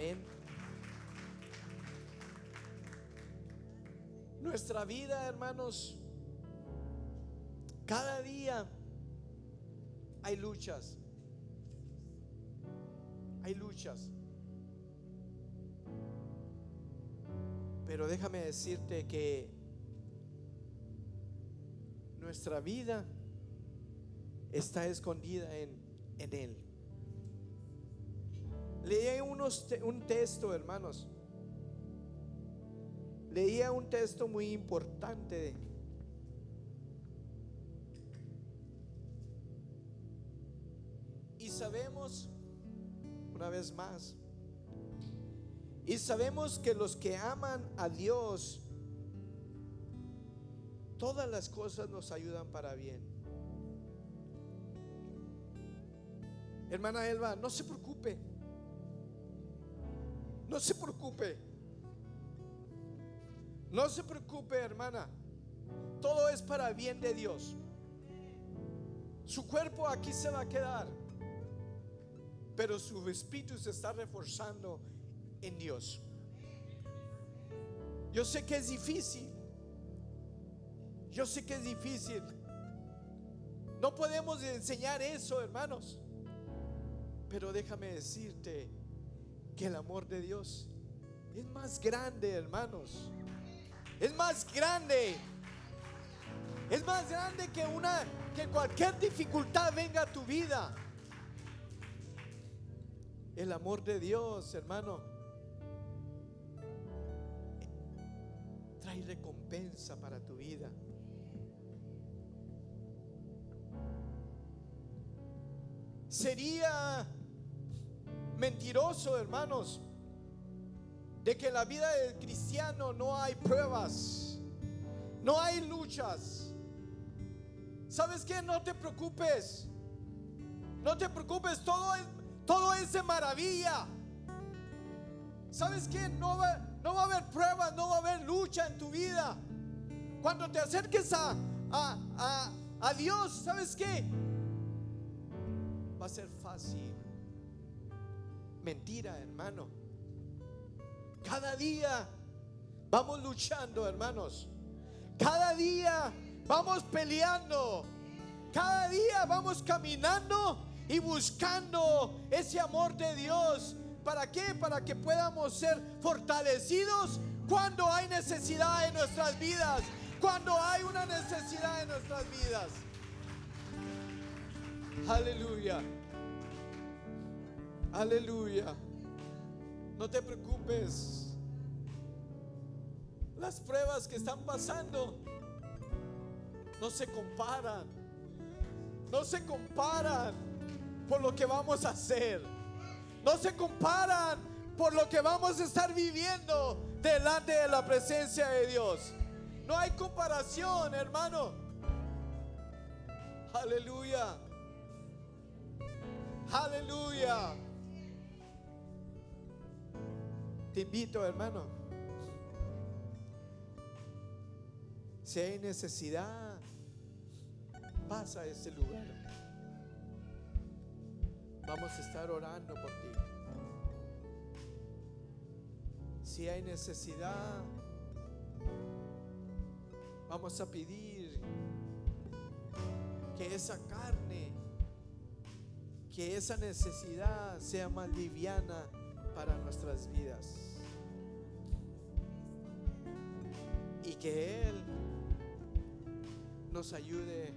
Amén. Nuestra vida, hermanos, cada día hay luchas. Hay luchas. Pero déjame decirte que nuestra vida está escondida en, en Él. Leí unos un texto, hermanos. Leía un texto muy importante. Y sabemos, una vez más, y sabemos que los que aman a Dios, todas las cosas nos ayudan para bien. Hermana Elba, no se preocupe. No se preocupe. No se preocupe, hermana. Todo es para bien de Dios. Su cuerpo aquí se va a quedar. Pero su espíritu se está reforzando en Dios. Yo sé que es difícil. Yo sé que es difícil. No podemos enseñar eso, hermanos. Pero déjame decirte que el amor de Dios es más grande, hermanos. Es más grande. Es más grande que una que cualquier dificultad venga a tu vida. El amor de Dios, hermano, trae recompensa para tu vida. Sería mentiroso, hermanos, de que en la vida del cristiano no hay pruebas, no hay luchas. ¿Sabes qué? No te preocupes. No te preocupes, todo es, todo es de maravilla. ¿Sabes qué? No va, no va a haber pruebas, no va a haber lucha en tu vida. Cuando te acerques a, a, a, a Dios, ¿sabes qué? Va a ser fácil. Mentira, hermano. Cada día vamos luchando, hermanos. Cada día vamos peleando. Cada día vamos caminando y buscando ese amor de Dios. ¿Para qué? Para que podamos ser fortalecidos cuando hay necesidad en nuestras vidas. Cuando hay una necesidad en nuestras vidas. Aleluya. Aleluya. No te preocupes. Las pruebas que están pasando no se comparan. No se comparan por lo que vamos a hacer. No se comparan por lo que vamos a estar viviendo delante de la presencia de Dios. No hay comparación, hermano. Aleluya. Aleluya. Te invito, hermano. Si hay necesidad, pasa a este lugar. Vamos a estar orando por ti. Si hay necesidad, vamos a pedir que esa carne, que esa necesidad sea más liviana para nuestras vidas. Y que Él nos ayude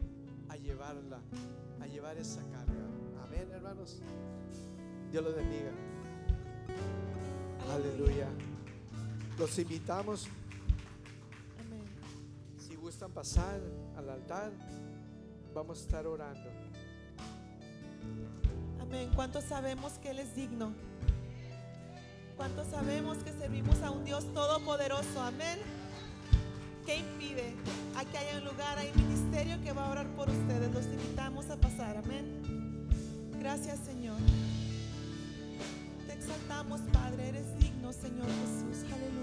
a llevarla, a llevar esa carga. Amén, hermanos. Dios los bendiga. Aleluya. Los invitamos, Amén. si gustan pasar al altar, vamos a estar orando. Amén. ¿Cuántos sabemos que Él es digno? ¿Cuántos sabemos que servimos a un Dios todopoderoso? Amén. ¿Qué impide? Aquí hay un lugar, hay un ministerio que va a orar por ustedes. Los invitamos a pasar. Amén. Gracias, Señor. Te exaltamos, Padre. Eres digno, Señor Jesús. Aleluya.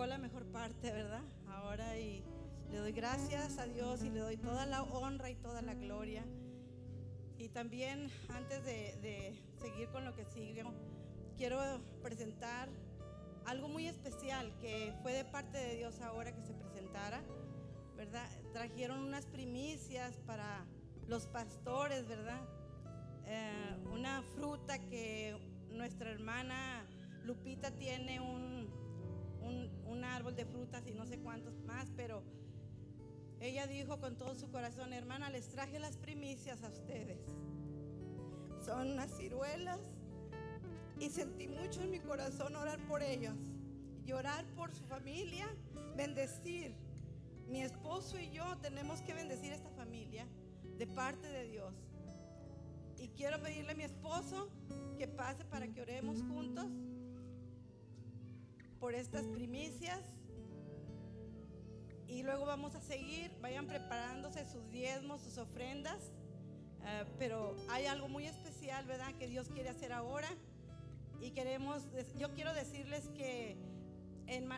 Tocó la mejor parte, ¿verdad? Ahora y le doy gracias a Dios y le doy toda la honra y toda la gloria. Y también antes de, de seguir con lo que sigue, quiero presentar algo muy especial que fue de parte de Dios ahora que se presentara, ¿verdad? Trajeron unas primicias para los pastores, ¿verdad? Eh, una fruta que nuestra hermana Lupita tiene un, un, un árbol de frutas y no sé cuántos más, pero ella dijo con todo su corazón, hermana, les traje las primicias a ustedes. Son unas ciruelas y sentí mucho en mi corazón orar por ellos, llorar por su familia, bendecir. Mi esposo y yo tenemos que bendecir esta familia de parte de Dios. Y quiero pedirle a mi esposo que pase para que oremos juntos por estas primicias. Y luego vamos a seguir, vayan preparándose sus diezmos, sus ofrendas. Eh, pero hay algo muy especial, ¿verdad? Que Dios quiere hacer ahora. Y queremos, yo quiero decirles que,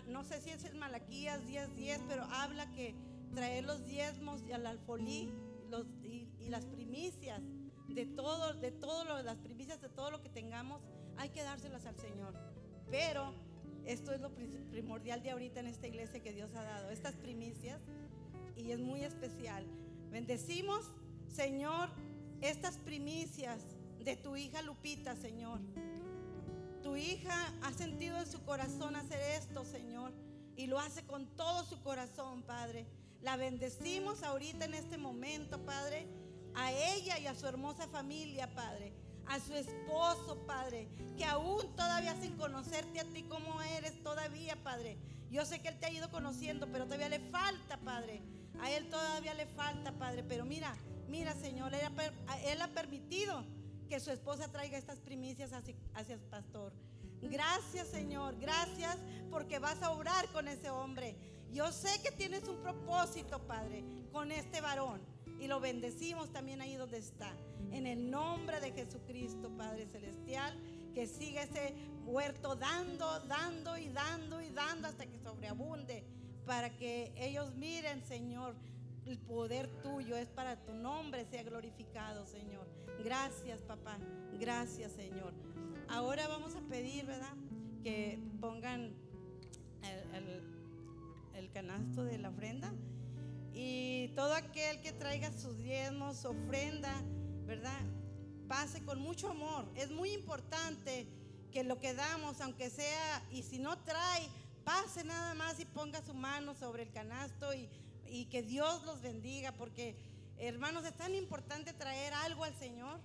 no sé si es en Malaquías 10:10, pero habla que traer los diezmos y al alfolí los, y, y las primicias de todo, de todo lo, las primicias de todo lo que tengamos, hay que dárselas al Señor. Pero esto es lo pri- primordial de ahorita en esta iglesia que Dios ha dado, estas primicias, y es muy especial. Bendecimos, Señor, estas primicias de tu hija Lupita, Señor. Tu hija ha sentido en su corazón hacer esto, Señor, y lo hace con todo su corazón, Padre. La bendecimos ahorita en este momento, Padre, a ella y a su hermosa familia, Padre. A su esposo, Padre, que aún todavía sin conocerte a ti como eres todavía, Padre. Yo sé que Él te ha ido conociendo, pero todavía le falta, Padre. A Él todavía le falta, Padre. Pero mira, mira, Señor, Él ha, permitido que su esposa traiga estas primicias hacia, hacia el pastor. Gracias, Señor. Gracias porque vas a obrar con ese hombre. Yo sé que tienes un propósito, Padre, con este varón. Y lo bendecimos también ahí donde está. En el nombre de Jesucristo, Padre Celestial, que siga ese huerto dando, dando y dando y dando hasta que sobreabunde. Para que ellos miren, Señor, el poder tuyo es para tu nombre sea glorificado, Señor. Gracias, papá. Gracias, Señor. Ahora vamos a pedir, ¿verdad? Que pongan el, el- canasto de la ofrenda. Y todo aquel que traiga sus diezmos, ofrenda, ¿verdad? Pase con mucho amor. Es muy importante que lo que damos, aunque sea, y si no trae, pase nada más y ponga su mano sobre el canasto y, y que Dios los bendiga, porque hermanos, es tan importante traer algo al Señor.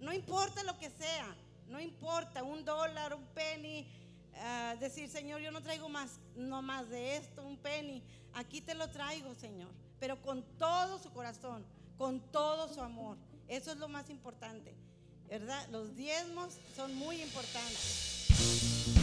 No importa lo que sea, no importa, un dólar, un penny, ah, decir, Señor, yo no traigo más, no más de esto, un penny, aquí te lo traigo, Señor, pero con todo su corazón, con todo su amor. Eso es lo más importante, ¿verdad? Los diezmos son muy importantes.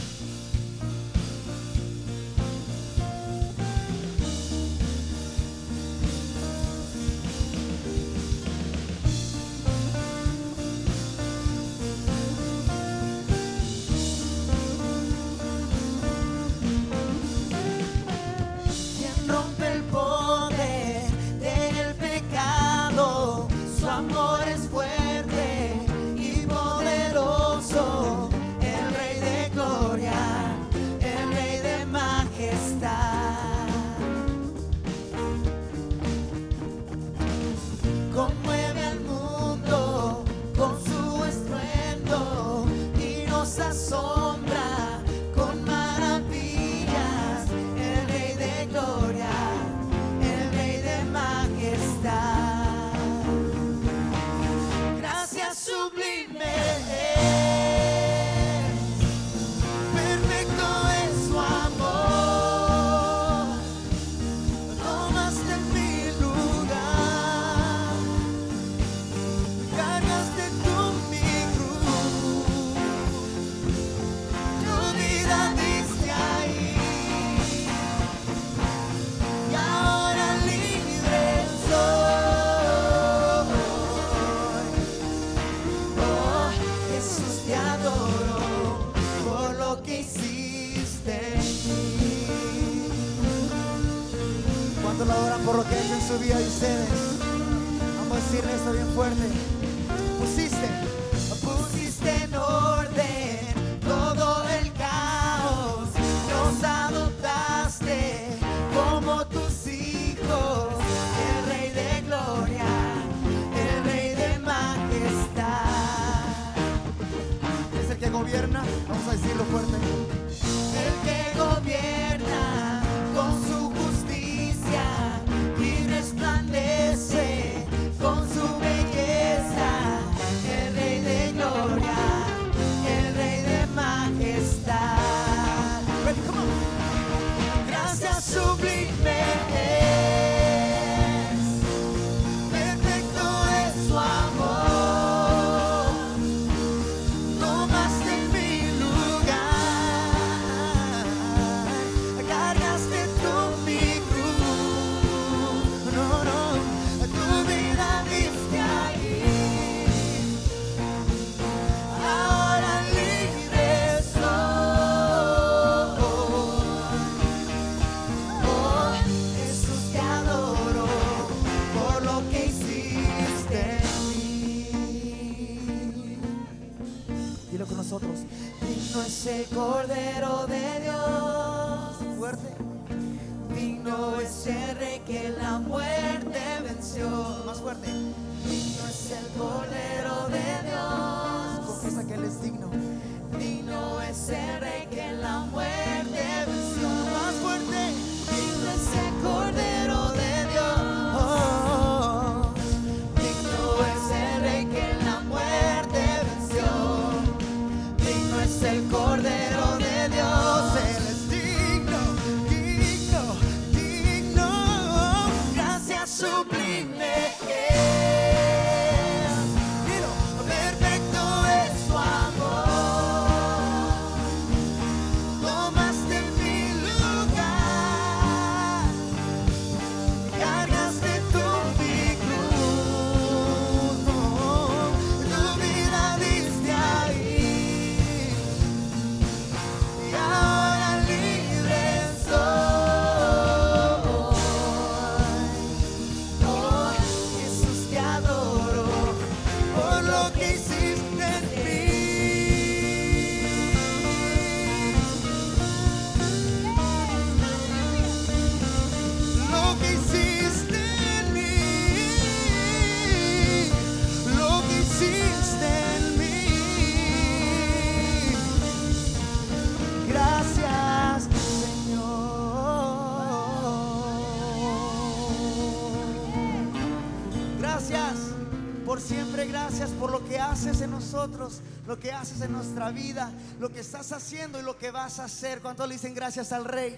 lo que haces en nuestra vida, lo que estás haciendo y lo que vas a hacer. ¿Cuántos le dicen gracias al Rey?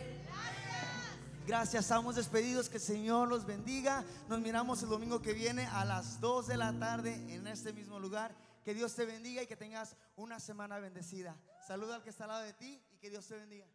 Gracias, estamos despedidos, que el Señor los bendiga. Nos miramos el domingo que viene a las 2 de la tarde en este mismo lugar. Que Dios te bendiga y que tengas una semana bendecida. Saluda al que está al lado de ti y que Dios te bendiga.